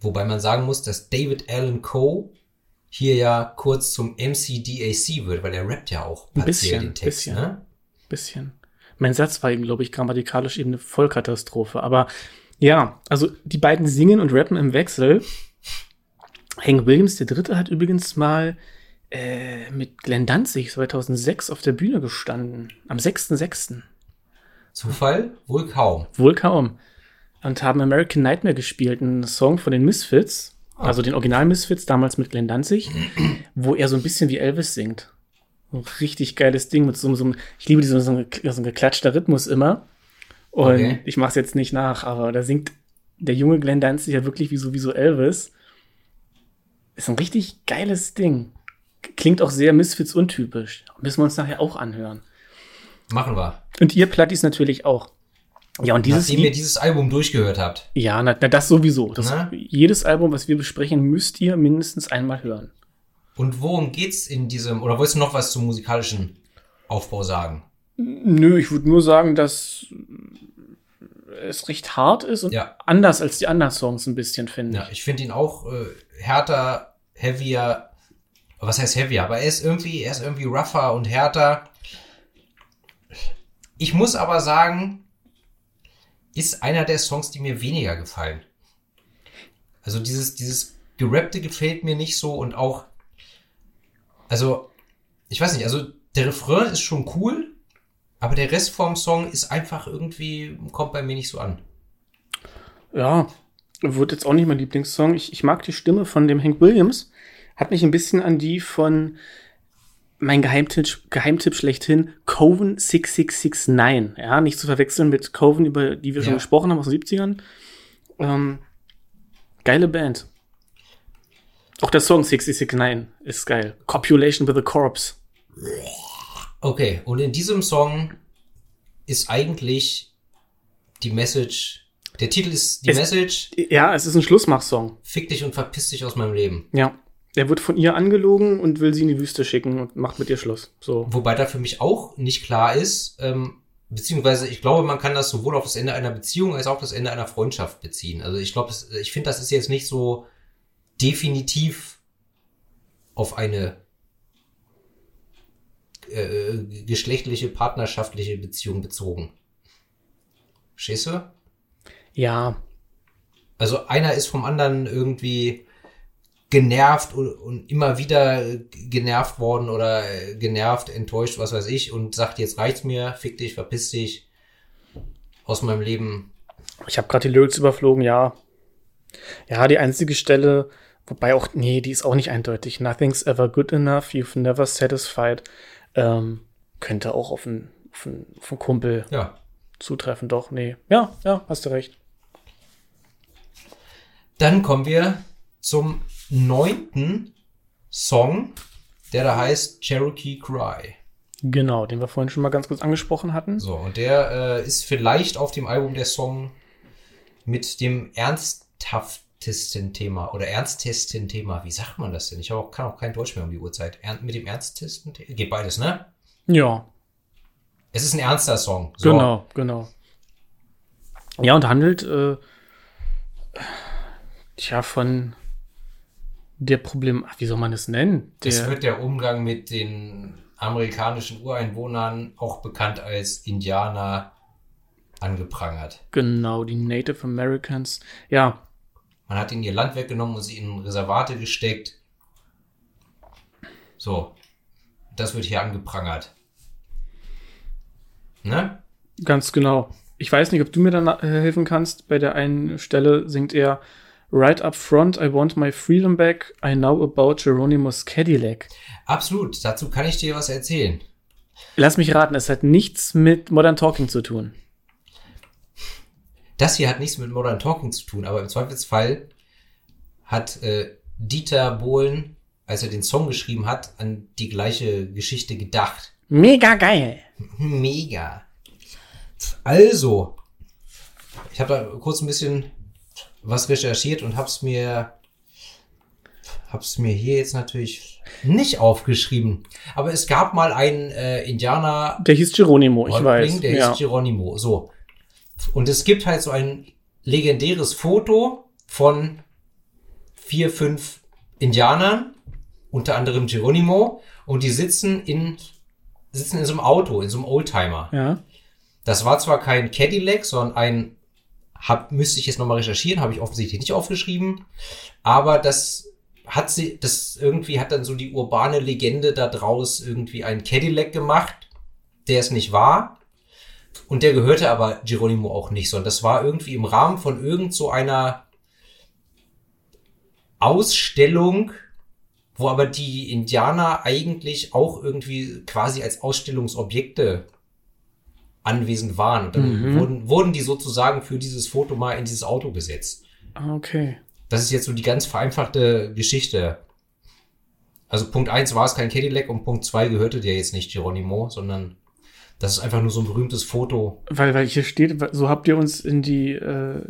wobei man sagen muss, dass David Allen Coe hier ja kurz zum MCDAC wird, weil er rappt ja auch Ein bisschen, den Text, bisschen. ne? Bisschen. Mein Satz war eben, glaube ich, grammatikalisch eben eine Vollkatastrophe. Aber ja, also die beiden singen und rappen im Wechsel. Hank Williams, der Dritte, hat übrigens mal äh, mit Glenn Danzig 2006 auf der Bühne gestanden. Am 6.6. Zufall? Wohl kaum. Wohl kaum. Und haben American Nightmare gespielt, einen Song von den Misfits, also den Original Misfits, damals mit Glenn Danzig, wo er so ein bisschen wie Elvis singt. Ein richtig geiles Ding mit so, so einem, ich liebe diesen so, ein, so ein geklatschter Rhythmus immer. Und Okay. ich mache es jetzt nicht nach, aber da singt der junge Glenn Danzig ja wirklich wie so, wie so Elvis. Ist ein richtig geiles Ding. Klingt auch sehr Misfits untypisch. Müssen wir uns nachher auch anhören. Machen wir. Und ihr Plattis natürlich auch. Ja, und dieses Nachdem ihr dieses Album durchgehört habt. ja, na, na das sowieso. Das, jedes Album, was wir besprechen, müsst ihr mindestens einmal hören. Und worum geht's in diesem, oder wolltest du noch was zum musikalischen Aufbau sagen? Nö, ich würde nur sagen, dass es recht hart ist und Ja. anders als die anderen Songs ein bisschen, finde Ja, ich finde ihn auch äh, härter, heavier. Was heißt heavier? Aber er ist irgendwie, er ist irgendwie rougher und härter. Ich muss aber sagen, ist einer der Songs, die mir weniger gefallen. Also dieses, dieses Gerappte gefällt mir nicht so und auch, also, ich weiß nicht, also der Refrain ist schon cool, aber der Rest vom Song ist einfach irgendwie, kommt bei mir nicht so an. Ja, wird jetzt auch nicht mein Lieblingssong. Ich, ich mag die Stimme von dem Hank Williams. Hat mich ein bisschen an die von mein Geheimtipp, Geheimtipp schlechthin, Coven 6669. Ja, nicht zu verwechseln mit Coven, über die wir schon Ja. gesprochen haben aus den 70ern. Ähm, geile Band. Auch der Song 669 ist geil. Copulation with a Corpse. Okay, und in diesem Song ist eigentlich die Message, der Titel ist die Es- Message, Ja, es ist ein Schlussmachsong. fick dich und verpiss dich aus meinem Leben. Ja. Er wird von ihr angelogen und will sie in die Wüste schicken und macht mit ihr Schluss. So. Wobei da für mich auch nicht klar ist, ähm, beziehungsweise ich glaube, man kann das sowohl auf das Ende einer Beziehung als auch das Ende einer Freundschaft beziehen. Also ich glaube, ich finde, das ist jetzt nicht so definitiv auf eine äh, geschlechtliche, partnerschaftliche Beziehung bezogen. Du? Ja, Also einer ist vom anderen irgendwie genervt und, immer wieder genervt worden oder genervt, enttäuscht, was weiß ich, und sagt, jetzt reicht's mir, fick dich, verpiss dich aus meinem Leben. ich habe gerade die Lyrics überflogen, ja. Ja, die einzige Stelle, wobei auch, nee, die ist auch nicht eindeutig. Nothing's ever good enough, you've never satisfied. Ähm, könnte auch auf einen, auf einen, auf einen Kumpel Ja. zutreffen, doch, nee. Ja, ja, hast du recht. Dann kommen wir zum neunten Song, der da heißt Cherokee Cry. Genau, den wir vorhin schon mal ganz kurz angesprochen hatten. So, und der äh, ist vielleicht auf dem Album der Song mit dem ernsthaftesten Thema oder ernstesten Thema. Wie sagt man das denn? Ich auch, kann auch kein Deutsch mehr um die Uhrzeit. Ern mit dem ernstesten Thema? Geht beides, ne? Ja, Es ist ein ernster Song. So. Genau, genau. Ja, und handelt, äh, tja, von der Problem, ach, wie soll man es nennen? Es Der, wird der Umgang mit den amerikanischen Ureinwohnern, auch bekannt als Indianer, angeprangert. genau, die Native Americans. Ja, Man hat ihnen ihr Land weggenommen und sie in Reservate gesteckt. So. Das wird hier angeprangert. Ne? Ganz genau. Ich weiß nicht, ob du mir dann äh, helfen kannst. Bei der einen Stelle singt er Right up front, I want my freedom back. I know about Geronimo's Cadillac. Absolut. Dazu kann ich dir was erzählen. Lass mich raten, es hat nichts mit Modern Talking zu tun. Das hier hat nichts mit Modern Talking zu tun, aber im Zweifelsfall hat äh, Dieter Bohlen, als er den Song geschrieben hat, an die gleiche Geschichte gedacht. Mega geil. Mega. Also, ich habe da kurz ein bisschen was recherchiert und hab's mir hab's mir hier jetzt natürlich nicht aufgeschrieben. Aber es gab mal einen äh, Indianer. Der hieß Geronimo, ich weiß. Der ja. hieß Geronimo. So. Und es gibt halt so ein legendäres Foto von vier, fünf Indianern, unter anderem Geronimo, und die sitzen in, sitzen in so einem Auto, in so einem Oldtimer. ja. Das war zwar kein Cadillac, sondern ein, hab, müsste ich jetzt nochmal recherchieren, habe ich offensichtlich nicht aufgeschrieben, aber das hat sie, das irgendwie hat dann so die urbane Legende da draus irgendwie ein Cadillac gemacht, der es nicht war. Und der gehörte aber Geronimo auch nicht, sondern das war irgendwie im Rahmen von irgend so einer Ausstellung, wo aber die Indianer eigentlich auch irgendwie quasi als Ausstellungsobjekte anwesend waren. Und dann Mhm. wurden, wurden die sozusagen für dieses Foto mal in dieses Auto gesetzt. Ah, Okay. Das ist jetzt so die ganz vereinfachte Geschichte. Also Punkt eins war es kein Cadillac und Punkt zwei gehörte dir jetzt nicht Geronimo, sondern das ist einfach nur so ein berühmtes Foto. Weil, weil hier steht, so habt ihr uns in die äh,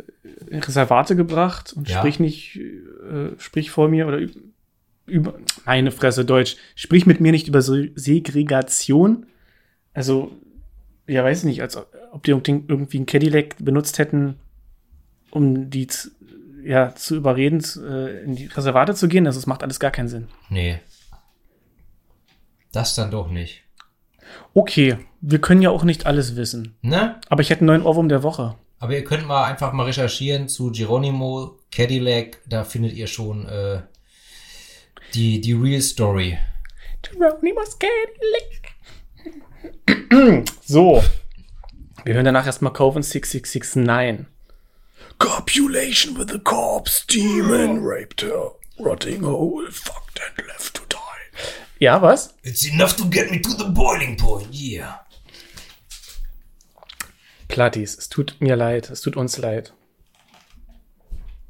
Reservate gebracht und Ja. sprich nicht, äh, sprich vor mir oder üb- über, meine Fresse, Deutsch, sprich mit mir nicht über Se- Segregation. Also, ja, weiß ich nicht, als ob die irgendwie ein Cadillac benutzt hätten, um die zu, ja, zu überreden, äh, in die Reservate zu gehen. Also, es macht alles gar keinen Sinn. Nee. Das dann doch nicht. Okay, wir können ja auch nicht alles wissen. Ne? Aber ich hätte einen neuen Ohrwurm der Woche. Aber ihr könnt mal einfach mal recherchieren zu Geronimo Cadillac. Da findet ihr schon äh, die, die Real Story. Geronimo's Cadillac. So. Wir hören danach erstmal Coven 6669. Copulation with a corpse, demon raped her, rotting hole, fucked and left to die. Ja, was? It's enough to get me to the boiling point, yeah. Plattis, es tut mir leid, es tut uns leid,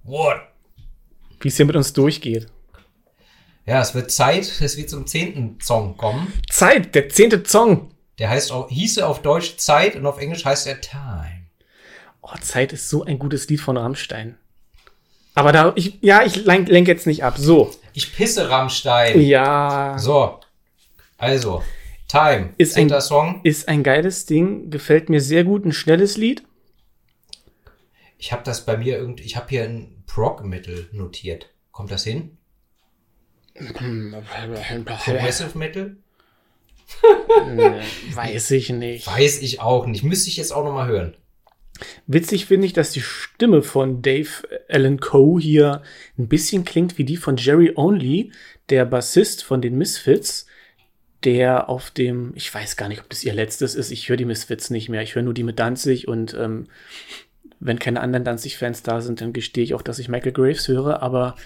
What? wie es hier mit uns durchgeht. Ja, es wird Zeit, dass wir zum zehnten Song kommen. Zeit, der zehnte Song. Der heißt auch, hieße auf Deutsch Zeit und auf Englisch heißt er Time. Oh, Zeit ist so ein gutes Lied von Rammstein. Aber da, ich, ja, ich lenk, lenk jetzt nicht ab. So. Ich pisse Rammstein. Ja. So. Also, Time. Ist ein- Song. Ist ein geiles Ding, gefällt mir sehr gut, ein schnelles Lied. Ich habe das bei mir irgendwie, ich habe hier ein Prog-Metal notiert. Kommt das hin? Progressive Metal? Weiß ich nicht. Weiß ich auch nicht. Müsste ich jetzt auch noch mal hören. Witzig finde ich, dass die Stimme von Dave Allen Coe hier ein bisschen klingt wie die von Jerry Only, der Bassist von den Misfits, der auf dem, ich weiß gar nicht, ob das ihr letztes ist, ich höre die Misfits nicht mehr, ich höre nur die mit Danzig und ähm, wenn keine anderen Danzig-Fans da sind, dann gestehe ich auch, dass ich Michael Graves höre, aber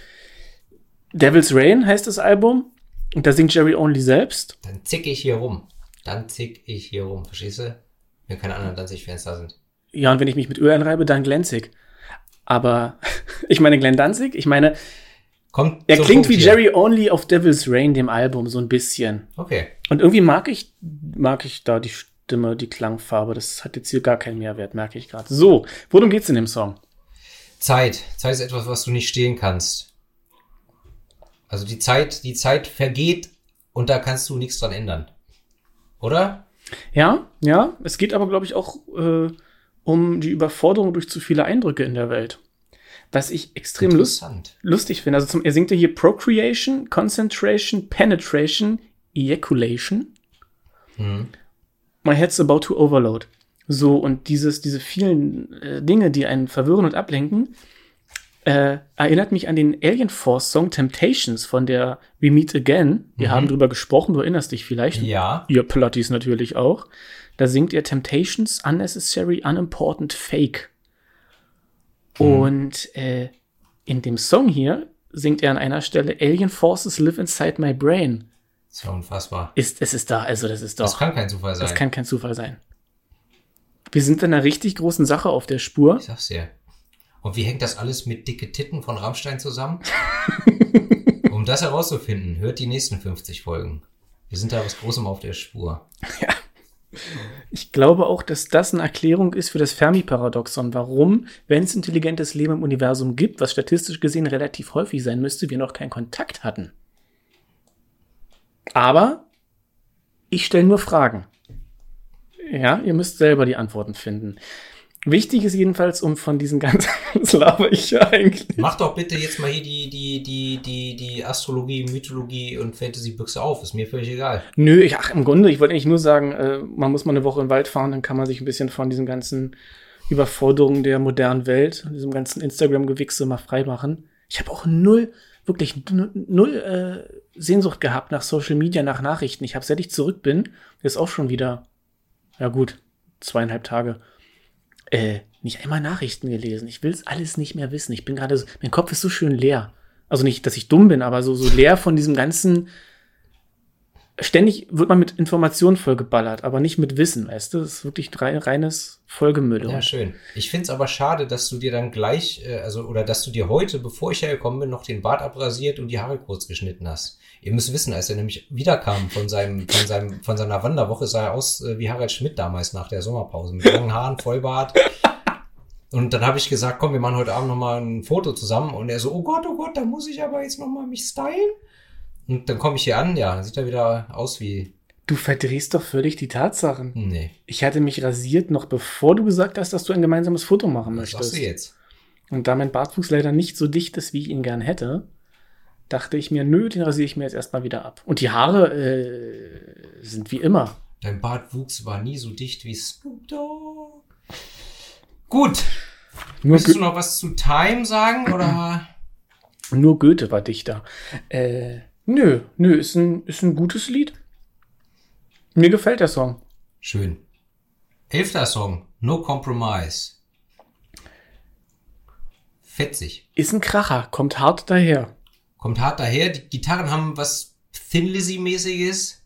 Devil's Rain heißt das Album und da singt Jerry Only selbst. Dann zick ich hier rum. Dann zick ich hier rum. Verstehst du? Wenn keine anderen Danzig-Fans da sind. Ja, und wenn ich mich mit Öl einreibe, dann glänzig. Aber ich meine Glenn Danzig, ich meine, Kommt Er klingt Punkt wie hier. Jerry Only auf Devil's Rain, dem Album, so ein bisschen. Okay. Und irgendwie mag ich, mag ich da die Stimme, die Klangfarbe. Das hat jetzt hier gar keinen Mehrwert, merke ich gerade. So, worum geht's in dem Song? Zeit. Zeit ist etwas, was du nicht stehlen kannst. Also die Zeit, die Zeit vergeht und da kannst du nichts dran ändern. Oder? Ja, ja, es geht aber, glaube ich, auch äh, um die Überforderung durch zu viele Eindrücke in der Welt. Was ich extrem lust lustig finde. Also zum, er singt ja hier Procreation, Concentration, Penetration, Ejaculation. Mhm. My head's about to overload. So, und dieses, diese vielen äh, Dinge, die einen verwirren und ablenken, Äh, erinnert mich an den Alien Force Song Temptations von der We Meet Again. Wir haben drüber gesprochen, du erinnerst dich vielleicht. Ja. Ihr Plotties natürlich auch. Da singt er Temptations Unnecessary, Unimportant, Fake. Und äh, in dem Song hier singt er an einer Stelle Alien Forces live inside my brain. Das ist ja unfassbar. Ist, es ist da, also das ist doch. Das kann kein Zufall sein. Das kann kein Zufall sein. Wir sind in einer richtig großen Sache auf der Spur. ich sag's dir. Und wie hängt das alles mit dicke Titten von Rammstein zusammen? um das herauszufinden, hört die nächsten 50 Folgen. Wir sind da was Großem auf der Spur. Ich glaube auch, dass das eine Erklärung ist für das Fermi-Paradoxon. Warum, wenn es intelligentes Leben im Universum gibt, was statistisch gesehen relativ häufig sein müsste, wir noch keinen Kontakt hatten. Aber ich stelle nur Fragen. Ja, ihr müsst selber die Antworten finden. Wichtig ist jedenfalls, um von diesen ganzen, was laber ich ja eigentlich? Mach doch bitte jetzt mal hier die, die, die, die, die Astrologie, Mythologie und Fantasy-Büchse auf. Ist mir völlig egal. Nö, ich, ach, im Grunde, ich wollte eigentlich nur sagen, äh, man muss mal eine Woche in den Wald fahren, dann kann man sich ein bisschen von diesen ganzen Überforderungen der modernen Welt, diesem ganzen Instagram-Gewichse mal freimachen. Ich habe auch null, wirklich null, null äh, Sehnsucht gehabt nach Social Media, nach Nachrichten. Ich habe, seit ich zurück bin, ist auch schon wieder, ja gut, zweieinhalb Tage, äh, nicht einmal Nachrichten gelesen. Ich will's alles nicht mehr wissen. Ich bin gerade so, mein Kopf ist so schön leer. Also nicht, dass ich dumm bin, aber so, so leer von diesem ganzen, ständig wird man mit Informationen vollgeballert, aber nicht mit Wissen, weißt du? Das ist wirklich rein, reines Vollgemülle. Ja, schön. Ich find's aber schade, dass du dir dann gleich, äh, also, oder dass du dir heute, bevor ich hergekommen bin, noch den Bart abrasiert und die Haare kurz geschnitten hast. Ihr müsst wissen, als er nämlich wiederkam von seinem, von seinem, von seiner Wanderwoche, sah er aus äh, wie Harald Schmidt damals nach der Sommerpause. Mit langen Haaren, Vollbart. Und dann habe ich gesagt, komm, wir machen heute Abend noch mal ein Foto zusammen. Und er so, oh Gott, oh Gott, da muss ich aber jetzt noch mal mich stylen. Und dann komme ich hier an, ja, dann sieht er wieder aus wie, Du verdrehst doch völlig die Tatsachen. nee, Ich hatte mich rasiert, noch bevor du gesagt hast, dass du ein gemeinsames Foto machen was sagst möchtest. du jetzt? Und da mein Bartwuchs leider nicht so dicht ist, wie ich ihn gern hätte, dachte ich mir, nö, den rasiere ich mir jetzt erstmal wieder ab. Und die Haare äh, sind wie immer. Dein Bartwuchs war nie so dicht wie Snoop Dogg. Gut. Nur, Möchtest Go du noch was zu Time sagen oder? nur Goethe war dichter. Äh, nö, nö, ist ein, ist ein gutes Lied. Mir gefällt der Song. Schön. Elfter Song. No Compromise. Fetzig. Ist ein Kracher, kommt hart daher. Kommt hart daher. Die Gitarren haben was Thin Lizzy-mäßiges.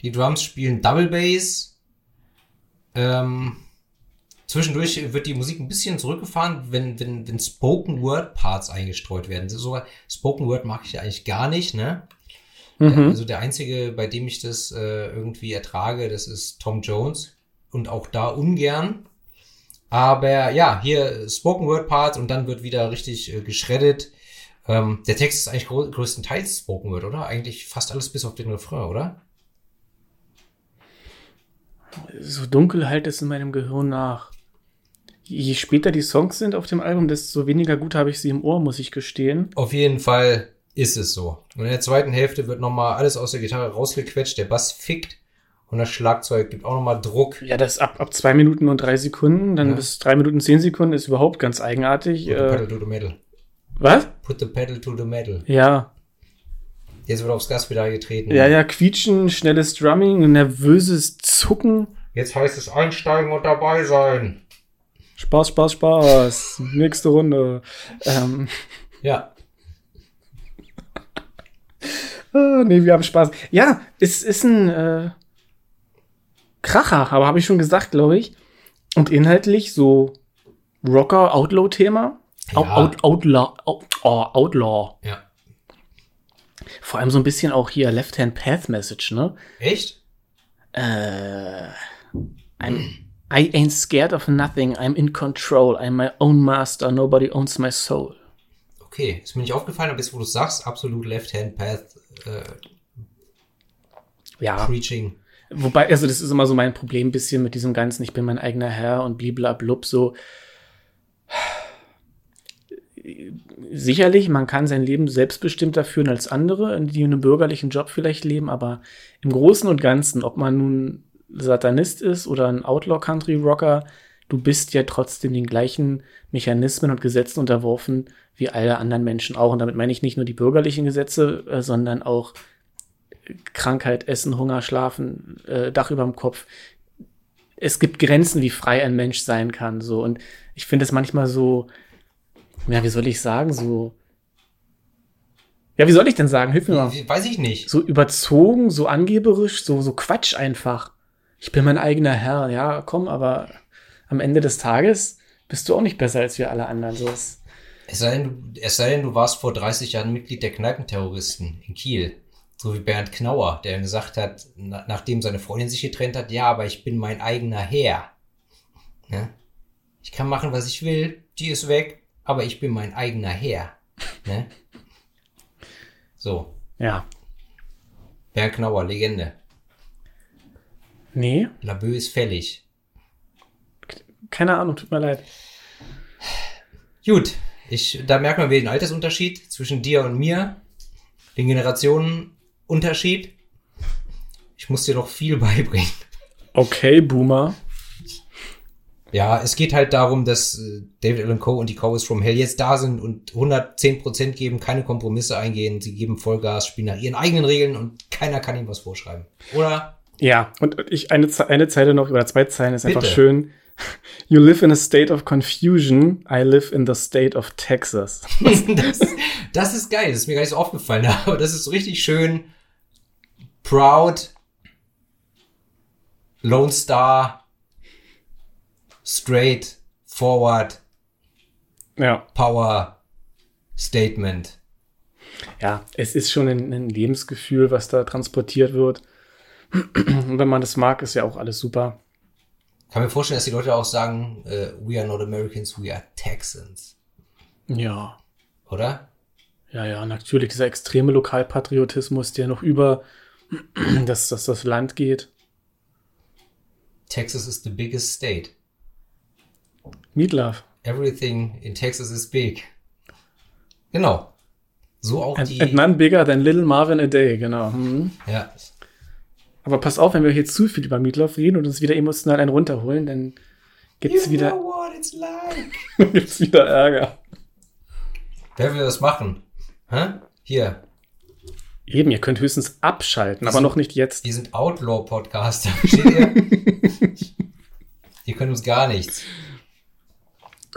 Die Drums spielen Double Bass. Ähm, zwischendurch wird die Musik ein bisschen zurückgefahren, wenn, wenn, wenn Spoken Word Parts eingestreut werden. Sogar Spoken Word mag ich ja eigentlich gar nicht, ne? Mhm. Also der einzige, bei dem ich das äh, irgendwie ertrage, das ist Tom Jones. Und auch da ungern. Aber ja, hier Spoken Word Parts und dann wird wieder richtig äh, geschreddet. Ähm, der Text ist eigentlich grö größtenteils Spoken Word, oder? Eigentlich fast alles bis auf den Refrain, oder? So dunkel halt es in meinem Gehirn nach. Je später die Songs sind auf dem Album, desto weniger gut habe ich sie im Ohr, muss ich gestehen. Auf jeden Fall ist es so. Und in der zweiten Hälfte wird nochmal alles aus der Gitarre rausgequetscht, der Bass fickt und das Schlagzeug gibt auch nochmal Druck. Ja, das ab, ab zwei Minuten und drei Sekunden, dann Ja. bis drei Minuten zehn Sekunden ist überhaupt ganz eigenartig. The Äh, pedal to the metal. was? Put the pedal to the metal. Ja. Jetzt wird aufs Gaspedal getreten. Ja, ja, quietschen, schnelles Drumming, nervöses Zucken. Jetzt heißt es einsteigen und dabei sein. Spaß, Spaß, Spaß. Nächste Runde. Ähm, Ja. ah, nee, wir haben Spaß. Ja, es ist ein äh, Kracher, aber habe ich schon gesagt, glaube ich. Und inhaltlich so Rocker-Outlaw-Thema. Ja. out, outlaw, out, oh, Outlaw. Ja. Vor allem so ein bisschen auch hier Left-Hand-Path-Message, ne? Echt? Äh, I'm, I ain't scared of nothing. I'm in control. I'm my own master. Nobody owns my soul. Okay. Ist mir nicht aufgefallen, aber jetzt, wo du sagst, absolut Left-Hand-Path äh, Ja. Preaching. Wobei, also das ist immer so mein Problem ein bisschen mit diesem ganzen, ich bin mein eigener Herr und bliblablub, so. Sicherlich, man kann sein Leben selbstbestimmter führen als andere, die einen bürgerlichen Job vielleicht leben, aber im Großen und Ganzen, ob man nun Satanist ist oder ein Outlaw-Country-Rocker, du bist ja trotzdem den gleichen Mechanismen und Gesetzen unterworfen wie alle anderen Menschen auch. Und damit meine ich nicht nur die bürgerlichen Gesetze, äh, sondern auch Krankheit, Essen, Hunger, Schlafen, äh, Dach über dem Kopf. Es gibt Grenzen, wie frei ein Mensch sein kann. So. Und ich finde es manchmal so, ja, wie soll ich sagen, so. Ja, wie soll ich denn sagen? Hilf mir mal. Weiß ich nicht. So überzogen, so angeberisch, so, so Quatsch einfach. Ich bin mein eigener Herr. Ja, komm, aber am Ende des Tages bist du auch nicht besser als wir alle anderen. So ist, Es sei, denn, du, es sei denn, du warst vor 30 Jahren Mitglied der Kneipenterroristen in Kiel. So wie Bernd Knauer, der gesagt hat, na, nachdem seine Freundin sich getrennt hat, ja, aber ich bin mein eigener Herr. Ne? Ich kann machen, was ich will, die ist weg, aber ich bin mein eigener Herr. Ne? So, ja. Bernd Knauer, Legende. Nee, Labö ist fällig. keine Ahnung, tut mir leid. Gut, ich, da merkt man wieder den Altersunterschied zwischen dir und mir, den Generationenunterschied. Ich muss dir noch viel beibringen. Okay, Boomer. Ja, es geht halt darum, dass äh, David Allen Coe und die Cowboys from Hell jetzt da sind und 110% geben, keine Kompromisse eingehen, sie geben Vollgas, spielen nach ihren eigenen Regeln und keiner kann ihnen was vorschreiben. Oder? Ja, und ich eine, eine Zeile noch, oder zwei Zeilen ist einfach Bitte. schön. You live in a state of confusion. I live in the state of Texas. das, das ist geil, das ist mir gar nicht so aufgefallen, aber das ist so richtig schön proud, Lone Star, straight, forward, Ja. Power, Statement. Ja, es ist schon ein, ein Lebensgefühl, was da transportiert wird. Und wenn man das mag, ist ja auch alles super. Kann mir vorstellen, dass die Leute auch sagen, äh, we are not Americans, we are Texans. Ja. Oder? Ja, ja, natürlich dieser extreme Lokalpatriotismus, der noch über das, das, das Land geht. Texas is the biggest state. Meatloaf. Everything in Texas is big. Genau. So auch And, die. and none bigger than Little Marvin a Day, genau. Mhm. ja. Aber pass auf, wenn wir hier zu viel über Meatloaf reden und uns wieder emotional einen runterholen, dann gibt's You wieder, know what it's like. gibt's wieder Ärger. Wer will das machen? Hä? Hier. Eben, ihr könnt höchstens abschalten, aber noch nicht jetzt. Wir sind Outlaw-Podcaster. Versteht ihr? ihr könnt uns gar nichts.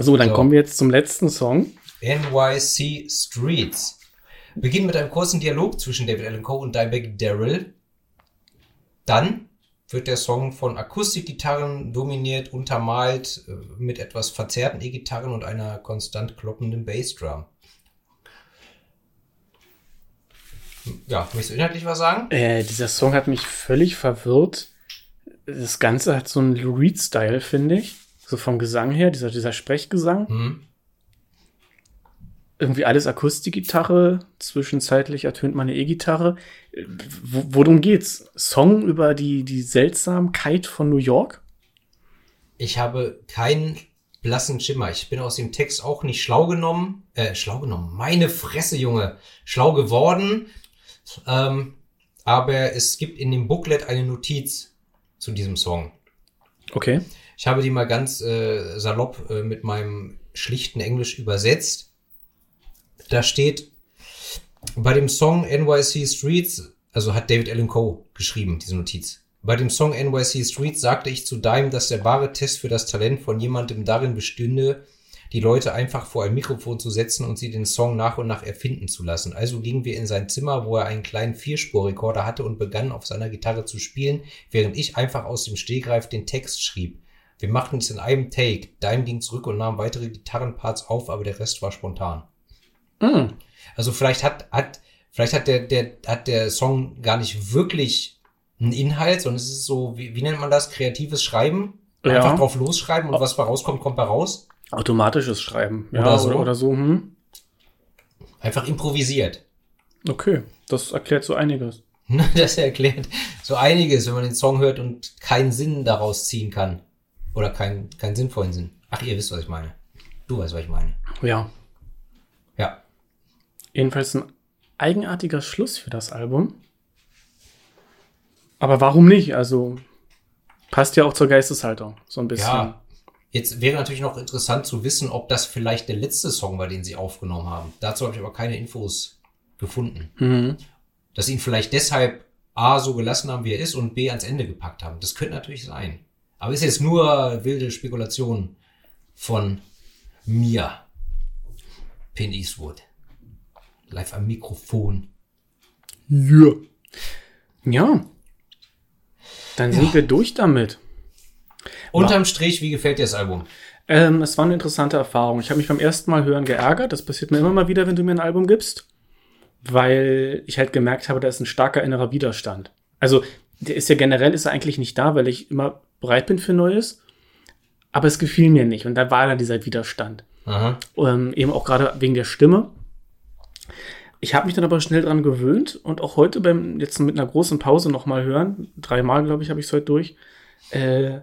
So, dann So. kommen wir jetzt zum letzten Song. NYC Streets. Beginnt mit einem kurzen Dialog zwischen David Allen Coe und Dimebag Daryl. Dann wird der Song von Akustikgitarren dominiert, untermalt äh, mit etwas verzerrten E-Gitarren und einer konstant kloppenden Bassdrum. Ja, möchtest du inhaltlich was sagen? Äh, dieser Song hat mich völlig verwirrt. Das Ganze hat so einen Lou Reed-Style, finde ich. So vom Gesang her, dieser, dieser Sprechgesang. Hm? Irgendwie alles Akustikgitarre. Zwischenzeitlich ertönt meine E-Gitarre. Wo- Worum geht's? Song über die, die Seltsamkeit von New York? Ich habe keinen blassen Schimmer. Ich bin aus dem Text auch nicht schlau genommen. Äh, schlau genommen. Meine Fresse, Junge. Schlau geworden. Ähm, aber es gibt in dem Booklet eine Notiz zu diesem Song. Okay. Ich habe die mal ganz äh, salopp äh, mit meinem schlichten Englisch übersetzt. Da steht bei dem Song NYC Streets, also hat David Allen Coe geschrieben, diese Notiz. Bei dem Song NYC Streets sagte ich zu Dime, dass der wahre Test für das Talent von jemandem darin bestünde, die Leute einfach vor ein Mikrofon zu setzen und sie den Song nach und nach erfinden zu lassen. Also gingen wir in sein Zimmer, wo er einen kleinen Vierspurrekorder hatte und begann auf seiner Gitarre zu spielen, während ich einfach aus dem Stehgreif den Text schrieb. Wir machten es in einem Take. Dime ging zurück und nahm weitere Gitarrenparts auf, aber der Rest war spontan. Mm. Also vielleicht hat, hat, vielleicht hat der, der, hat der Song gar nicht wirklich einen Inhalt, sondern es ist so, wie, wie nennt man das? Kreatives Schreiben? Ja. Einfach drauf losschreiben und was bei rauskommt, kommt bei raus. Automatisches Schreiben. Ja, Oder so. Oder, oder so. Hm. Einfach improvisiert. Okay, das erklärt so einiges. Das erklärt so einiges, wenn man den Song hört und keinen Sinn daraus ziehen kann. Oder keinen, keinen sinnvollen Sinn. Ach, ihr wisst, was ich meine. Du weißt, was ich meine. Ja. Ja. Jedenfalls ein eigenartiger Schluss für das Album. Aber warum nicht? Also passt ja auch zur Geisteshaltung so ein bisschen. Ja. Jetzt wäre natürlich noch interessant zu wissen, ob das vielleicht der letzte Song war, den sie aufgenommen haben. Dazu habe ich aber keine Infos gefunden. Mhm. Dass sie ihn vielleicht deshalb A so gelassen haben, wie er ist, und B ans Ende gepackt haben. Das könnte natürlich sein. Aber ist jetzt nur wilde Spekulation von mir. Pin Eastwood. Live am Mikrofon. Ja. Ja. Dann sind wir durch damit. Unterm Strich, wie gefällt dir das Album? Ähm, es war eine interessante Erfahrung. Ich habe mich beim ersten Mal hören geärgert. Das passiert mir immer mal wieder, wenn du mir ein Album gibst. Weil ich halt gemerkt habe, da ist ein starker innerer Widerstand. Also, der ist ja generell ist er eigentlich nicht da, weil ich immer bereit bin für Neues. Aber es gefiel mir nicht. Und da war dann dieser Widerstand. Ähm, eben auch gerade wegen der Stimme. Ich habe mich dann aber schnell dran gewöhnt und auch heute beim jetzt mit einer großen Pause noch mal hören, dreimal glaube ich habe ich es heute durch, äh,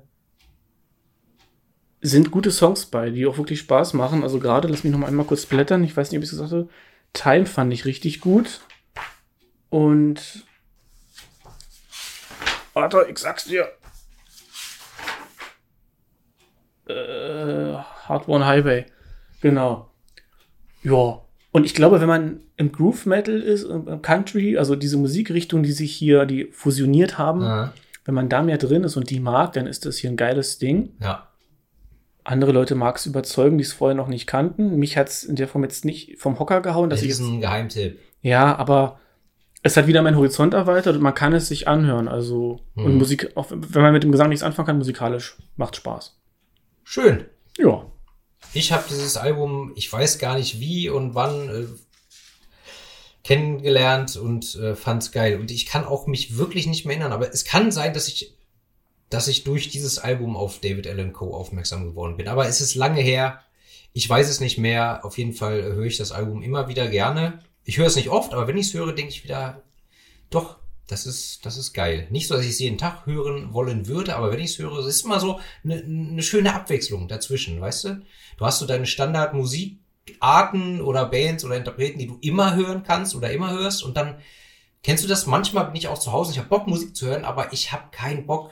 sind gute Songs bei, die auch wirklich Spaß machen. Also gerade, lass mich noch mal einmal kurz blättern. Ich weiß nicht, ob ich es gesagt habe. Time fand ich richtig gut und warte, ich sag's dir. Äh, Hard One Highway. Genau. Ja. Und ich glaube, wenn man im Groove Metal ist, im Country, also diese Musikrichtung, die sich hier, die fusioniert haben, Aha. wenn man da mehr drin ist und die mag, dann ist das hier ein geiles Ding. Ja. Andere Leute mag es überzeugen, die es vorher noch nicht kannten. Mich hat es in der Form jetzt nicht vom Hocker gehauen, dass Das ich ist jetzt, ein Geheimtipp. ja, aber es hat wieder meinen Horizont erweitert und man kann es sich anhören. Also, und Mhm. Musik, auch wenn man mit dem Gesang nichts anfangen kann, musikalisch macht Spaß. Schön. Ja. Ich habe dieses Album, ich weiß gar nicht wie und wann, äh, kennengelernt und äh, fand's geil. Und ich kann auch mich wirklich nicht mehr erinnern, aber es kann sein, dass ich, dass ich durch dieses Album auf David Allen Co. aufmerksam geworden bin. Aber es ist lange her. Ich weiß es nicht mehr. Auf jeden Fall höre ich das Album immer wieder gerne. Ich höre es nicht oft, aber wenn ich es höre, denke ich wieder, doch, das ist, das ist geil. Nicht so, dass ich es jeden Tag hören wollen würde, aber wenn ich es höre, es ist immer so eine, eine schöne Abwechslung dazwischen, weißt du? Du hast so deine Standardmusikarten oder Bands oder Interpreten, die du immer hören kannst oder immer hörst und dann kennst du das? Manchmal bin ich auch zu Hause, ich habe Bock Musik zu hören, aber ich habe keinen Bock.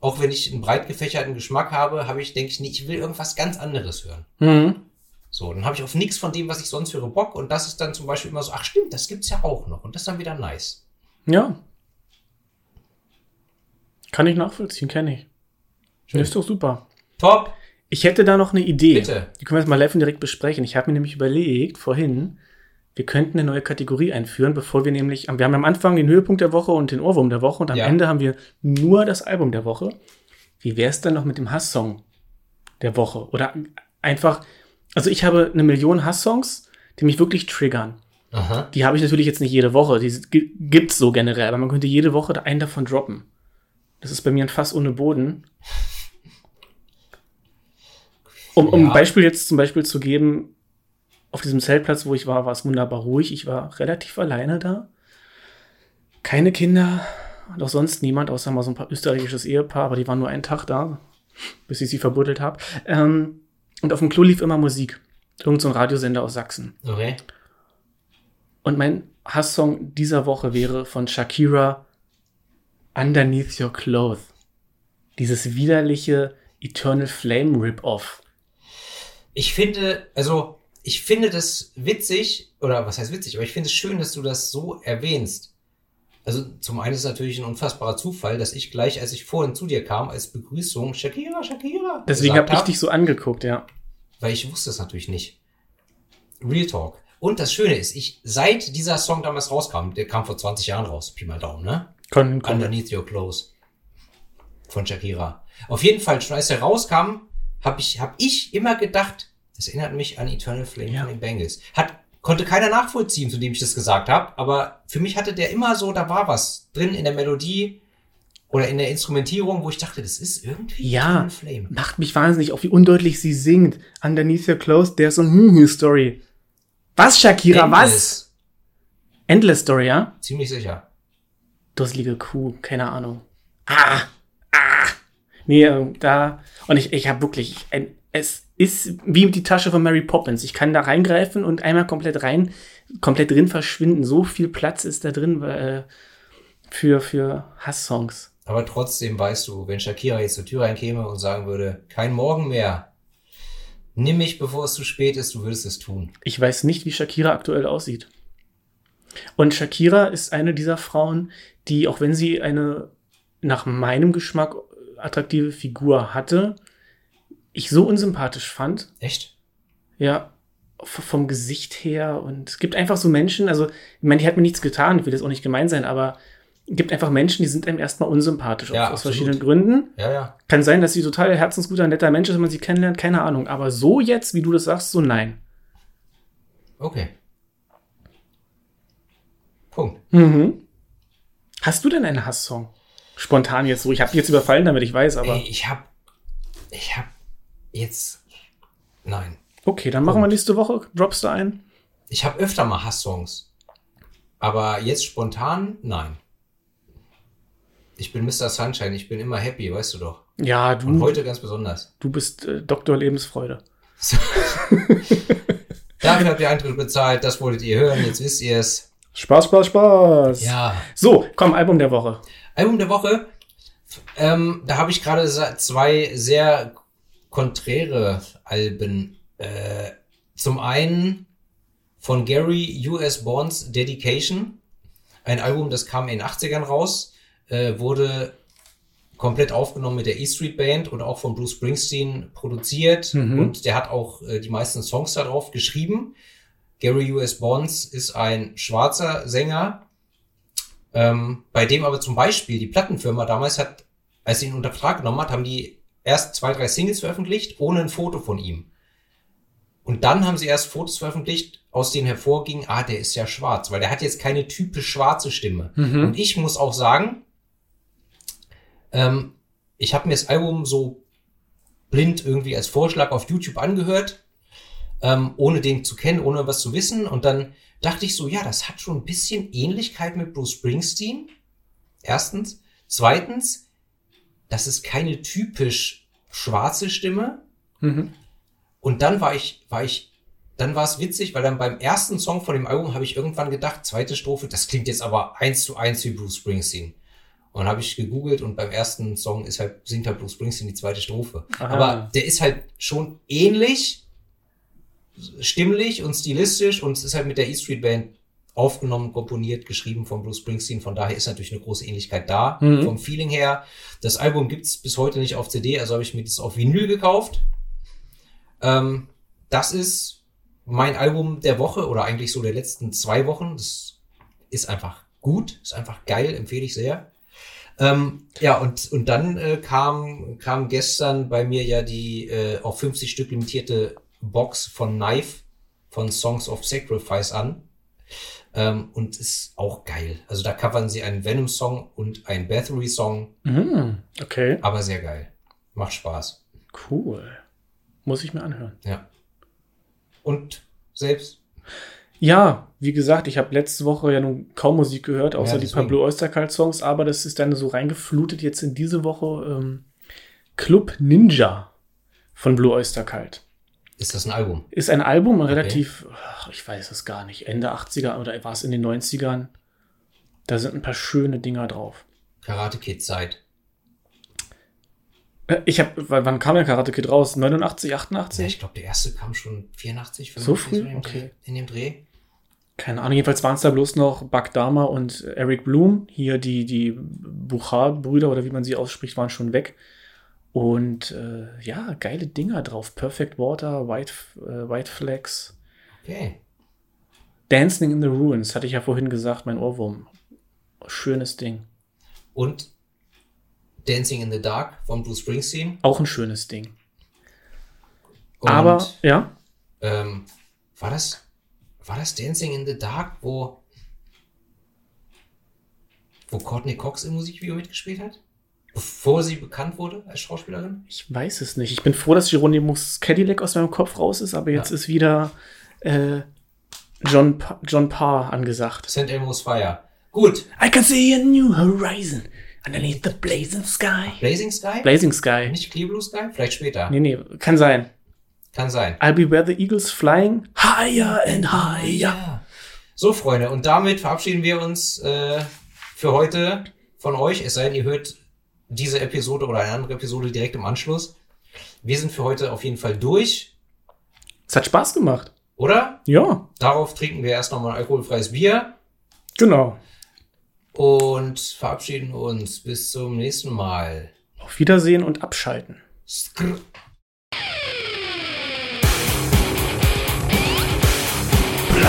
Auch wenn ich einen breit gefächerten Geschmack habe, habe ich denke ich, nee, ich will irgendwas ganz anderes hören. Mhm. So, dann habe ich auf nichts von dem, was ich sonst höre, Bock und das ist dann zum Beispiel immer so, ach stimmt, das gibt's ja auch noch und das ist dann wieder nice. Ja. Kann ich nachvollziehen, kenne ich. Schön. Ist doch super. Top, Ich hätte da noch eine Idee. Bitte. Die können wir jetzt mal live und direkt besprechen. Ich habe mir nämlich überlegt, vorhin, wir könnten eine neue Kategorie einführen, bevor wir nämlich, wir haben am Anfang den Höhepunkt der Woche und den Ohrwurm der Woche und am Ja. Ende haben wir nur das Album der Woche. Wie wäre es dann noch mit dem Hasssong der Woche? Oder einfach, also ich habe eine Million Hasssongs, die mich wirklich triggern. Aha. Die habe ich natürlich jetzt nicht jede Woche, die gi- gibt's so generell, aber man könnte jede Woche einen davon droppen. Das ist bei mir ein Fass ohne Boden. Um, um Ja. ein Beispiel jetzt zum Beispiel zu geben, auf diesem Zeltplatz, wo ich war, war es wunderbar ruhig. Ich war relativ alleine da. Keine Kinder und auch sonst niemand, außer mal so ein paar österreichisches Ehepaar, aber die waren nur einen Tag da, bis ich sie verbuddelt habe. Ähm, und auf dem Klo lief immer Musik. Irgend so ein Radiosender aus Sachsen. Okay. Und mein Hasssong dieser Woche wäre von Shakira Underneath Your Clothes. Dieses widerliche Eternal Flame Rip-Off. Ich finde, also, ich finde das witzig, oder was heißt witzig, aber ich finde es schön, dass du das so erwähnst. Also, zum einen ist es natürlich ein unfassbarer Zufall, dass ich gleich, als ich vorhin zu dir kam, als Begrüßung Shakira, Shakira. Deswegen habe ich hab, dich so angeguckt, ja. Weil ich wusste es natürlich nicht. Real Talk. Und das Schöne ist, ich, seit dieser Song damals rauskam, der kam vor 20 Jahren raus, Pi mal Daumen, ne? Kon, kon, Underneath Your Clothes von Shakira. Auf jeden Fall, schon als er rauskam, habe ich, hab ich immer gedacht, das erinnert mich an Eternal Flame Ja. von den Bengals. Hat, konnte keiner nachvollziehen, zu dem ich das gesagt habe, aber für mich hatte der immer so, da war was drin in der Melodie oder in der Instrumentierung, wo ich dachte, das ist irgendwie Ja. Eternal Flame. macht mich wahnsinnig, auch wie undeutlich sie singt. Underneath Your Clothes, there's a hm Story. Was, Shakira, was? Endless. Endless Story, ja? Ziemlich sicher. Dusselige Kuh, keine Ahnung. Ah, ah. Nee, äh, da, und ich, ich habe wirklich, es ist wie die Tasche von Mary Poppins. Ich kann da reingreifen und einmal komplett rein, komplett drin verschwinden. So viel Platz ist da drin äh, für, für Hasssongs. Aber trotzdem weißt du, wenn Shakira jetzt zur Tür reinkäme und sagen würde, kein Morgen mehr, nimm mich, bevor es zu spät ist, du würdest es tun. Ich weiß nicht, wie Shakira aktuell aussieht. Und Shakira ist eine dieser Frauen, die, auch wenn sie eine nach meinem Geschmack attraktive Figur hatte, ich so unsympathisch fand. Echt? Ja, vom Gesicht her. Und es gibt einfach so Menschen, also, ich meine, die hat mir nichts getan, ich will das auch nicht gemein sein, aber gibt einfach Menschen, die sind einem erstmal unsympathisch Ja, aus, aus verschiedenen Gründen. Ja, ja. Kann sein, dass sie total herzensguter, netter Mensch ist, wenn man sie kennenlernt, keine Ahnung. Aber so jetzt, wie du das sagst, so nein. Okay. Punkt. Mhm. Hast du denn einen Hasssong? Spontan jetzt so. Ich habe jetzt überfallen, damit ich weiß, aber. Ey, ich hab, ich hab jetzt, nein. Okay, dann machen wir nächste Woche. Droppst du ein? Ich habe öfter mal Hasssongs. Aber jetzt spontan, nein. Ich bin Mr. Sunshine, ich bin immer happy, weißt du doch. Ja, Und du, heute ganz besonders. du bist äh, Doktor Lebensfreude. Dafür habt ihr Eintritt bezahlt, das wolltet ihr hören, jetzt wisst ihr es. Spaß, Spaß, Spaß. Ja. So, komm, Album der Woche. Album der Woche. Ähm, da habe ich gerade zwei sehr konträre Alben. Äh, zum einen von Gary US Bonds Dedication. Ein Album, das kam in den 80ern raus, äh, wurde komplett aufgenommen mit der E Street Band und auch von Bruce Springsteen produziert. Mhm. Und der hat auch äh, die meisten Songs darauf geschrieben. Gary US Bonds ist ein schwarzer Sänger, ähm, bei dem aber zum Beispiel die Plattenfirma damals hat, als sie ihn unter Vertrag genommen hat, haben die erst zwei, drei Singles veröffentlicht, ohne ein Foto von ihm. Und dann haben sie erst Fotos veröffentlicht, aus denen hervorging, ah, der ist ja schwarz, weil der hat jetzt keine typisch schwarze Stimme. Mhm. Und ich muss auch sagen, ähm, ich habe mir das Album so blind irgendwie als Vorschlag auf YouTube angehört, ähm, ohne den zu kennen, ohne was zu wissen. Und dann dachte ich so, ja, das hat schon ein bisschen Ähnlichkeit mit Bruce Springsteen. Erstens. Zweitens, das ist keine typisch schwarze Stimme. Mhm. Und dann war ich, war ich, dann war es witzig, weil dann beim ersten Song von dem Album habe ich irgendwann gedacht, zweite Strophe, das klingt jetzt aber eins zu eins wie Bruce Springsteen. Und habe ich gegoogelt und beim ersten Song ist halt, singt halt Bruce Springsteen die zweite Strophe. Aha. Aber der ist halt schon ähnlich, stimmlich und stilistisch und es ist halt mit der E Street Band aufgenommen, komponiert, geschrieben von Bruce Springsteen. Von daher ist natürlich eine große Ähnlichkeit da, Mhm. vom Feeling her. Das Album gibt's bis heute nicht auf CD, also habe ich mir das auf Vinyl gekauft. Ähm, das ist mein Album der Woche oder eigentlich so der letzten zwei Wochen. Das ist einfach gut, ist einfach geil, empfehle ich sehr. Ähm, ja, und, und dann äh, kam, kam gestern bei mir ja die äh, auf 50 Stück limitierte Box von Knife von Songs of Sacrifice an. Ähm, und ist auch geil. Also da covern sie einen Venom-Song und einen Bathory-Song, Mhm. Okay, aber sehr geil. Macht Spaß. cool. Muss ich mir anhören. Ja. Und selbst. Ja, wie gesagt, ich habe letzte Woche ja nun kaum Musik gehört, außer Ja, die. Pablo Oystercult Songs, aber das ist dann so reingeflutet jetzt in diese Woche ähm, Club Ninja von Blue Oyster Cult. Ist das ein Album? Ist ein Album relativ, ach, ich weiß es gar nicht, Ende 80er oder war es in den 90ern. Da sind ein paar schöne Dinger drauf. Karate Kid Zeit. Äh, Ich habe, wann kam der Karate Kid raus? 89, Ja, 88? ich glaube, der erste kam schon 84, So 85 früh? in dem Okay. In dem Dreh. Keine Ahnung, jedenfalls waren es da bloß noch Dahmer und Eric Bloom. Hier die, die Buchar-Brüder oder wie man sie ausspricht, waren schon weg. Und äh, ja, geile Dinger drauf. Perfect Water, White, äh, White Flags. Okay. Dancing in the Ruins, hatte ich ja vorhin gesagt, mein Ohrwurm. Schönes Ding. Und Dancing in the Dark von Bruce Springsteen. Auch ein schönes Ding. Und, Aber, ja, ähm, war das, war das Dancing in the Dark, wo, wo Courtney Cox im Musikvideo mitgespielt hat? Bevor sie bekannt wurde als Schauspielerin? ich weiß es nicht. Ich bin froh, dass Hieronymus Cadillac aus meinem Kopf raus ist, aber jetzt Ja. ist wieder äh, John, pa John Parr angesagt. St. Elmo's Fire. Gut. I can see a new horizon underneath the blazing sky. Blazing Sky? Blazing Sky. Nicht Clear Blue Sky? Vielleicht später. Nee, nee, kann sein. Kann sein. I'll be where the eagles flying higher and higher. Ja. So, Freunde, und damit verabschieden wir uns äh, für heute von euch. Es sei denn, ihr hört diese Episode oder eine andere Episode direkt im Anschluss. Wir sind für heute auf jeden Fall durch, Es hat Spaß gemacht. oder? Ja, Darauf trinken wir erst nochmal ein alkoholfreies Bier genau. und verabschieden uns. Bis zum nächsten Mal. Auf Wiedersehen und abschalten. Skrr.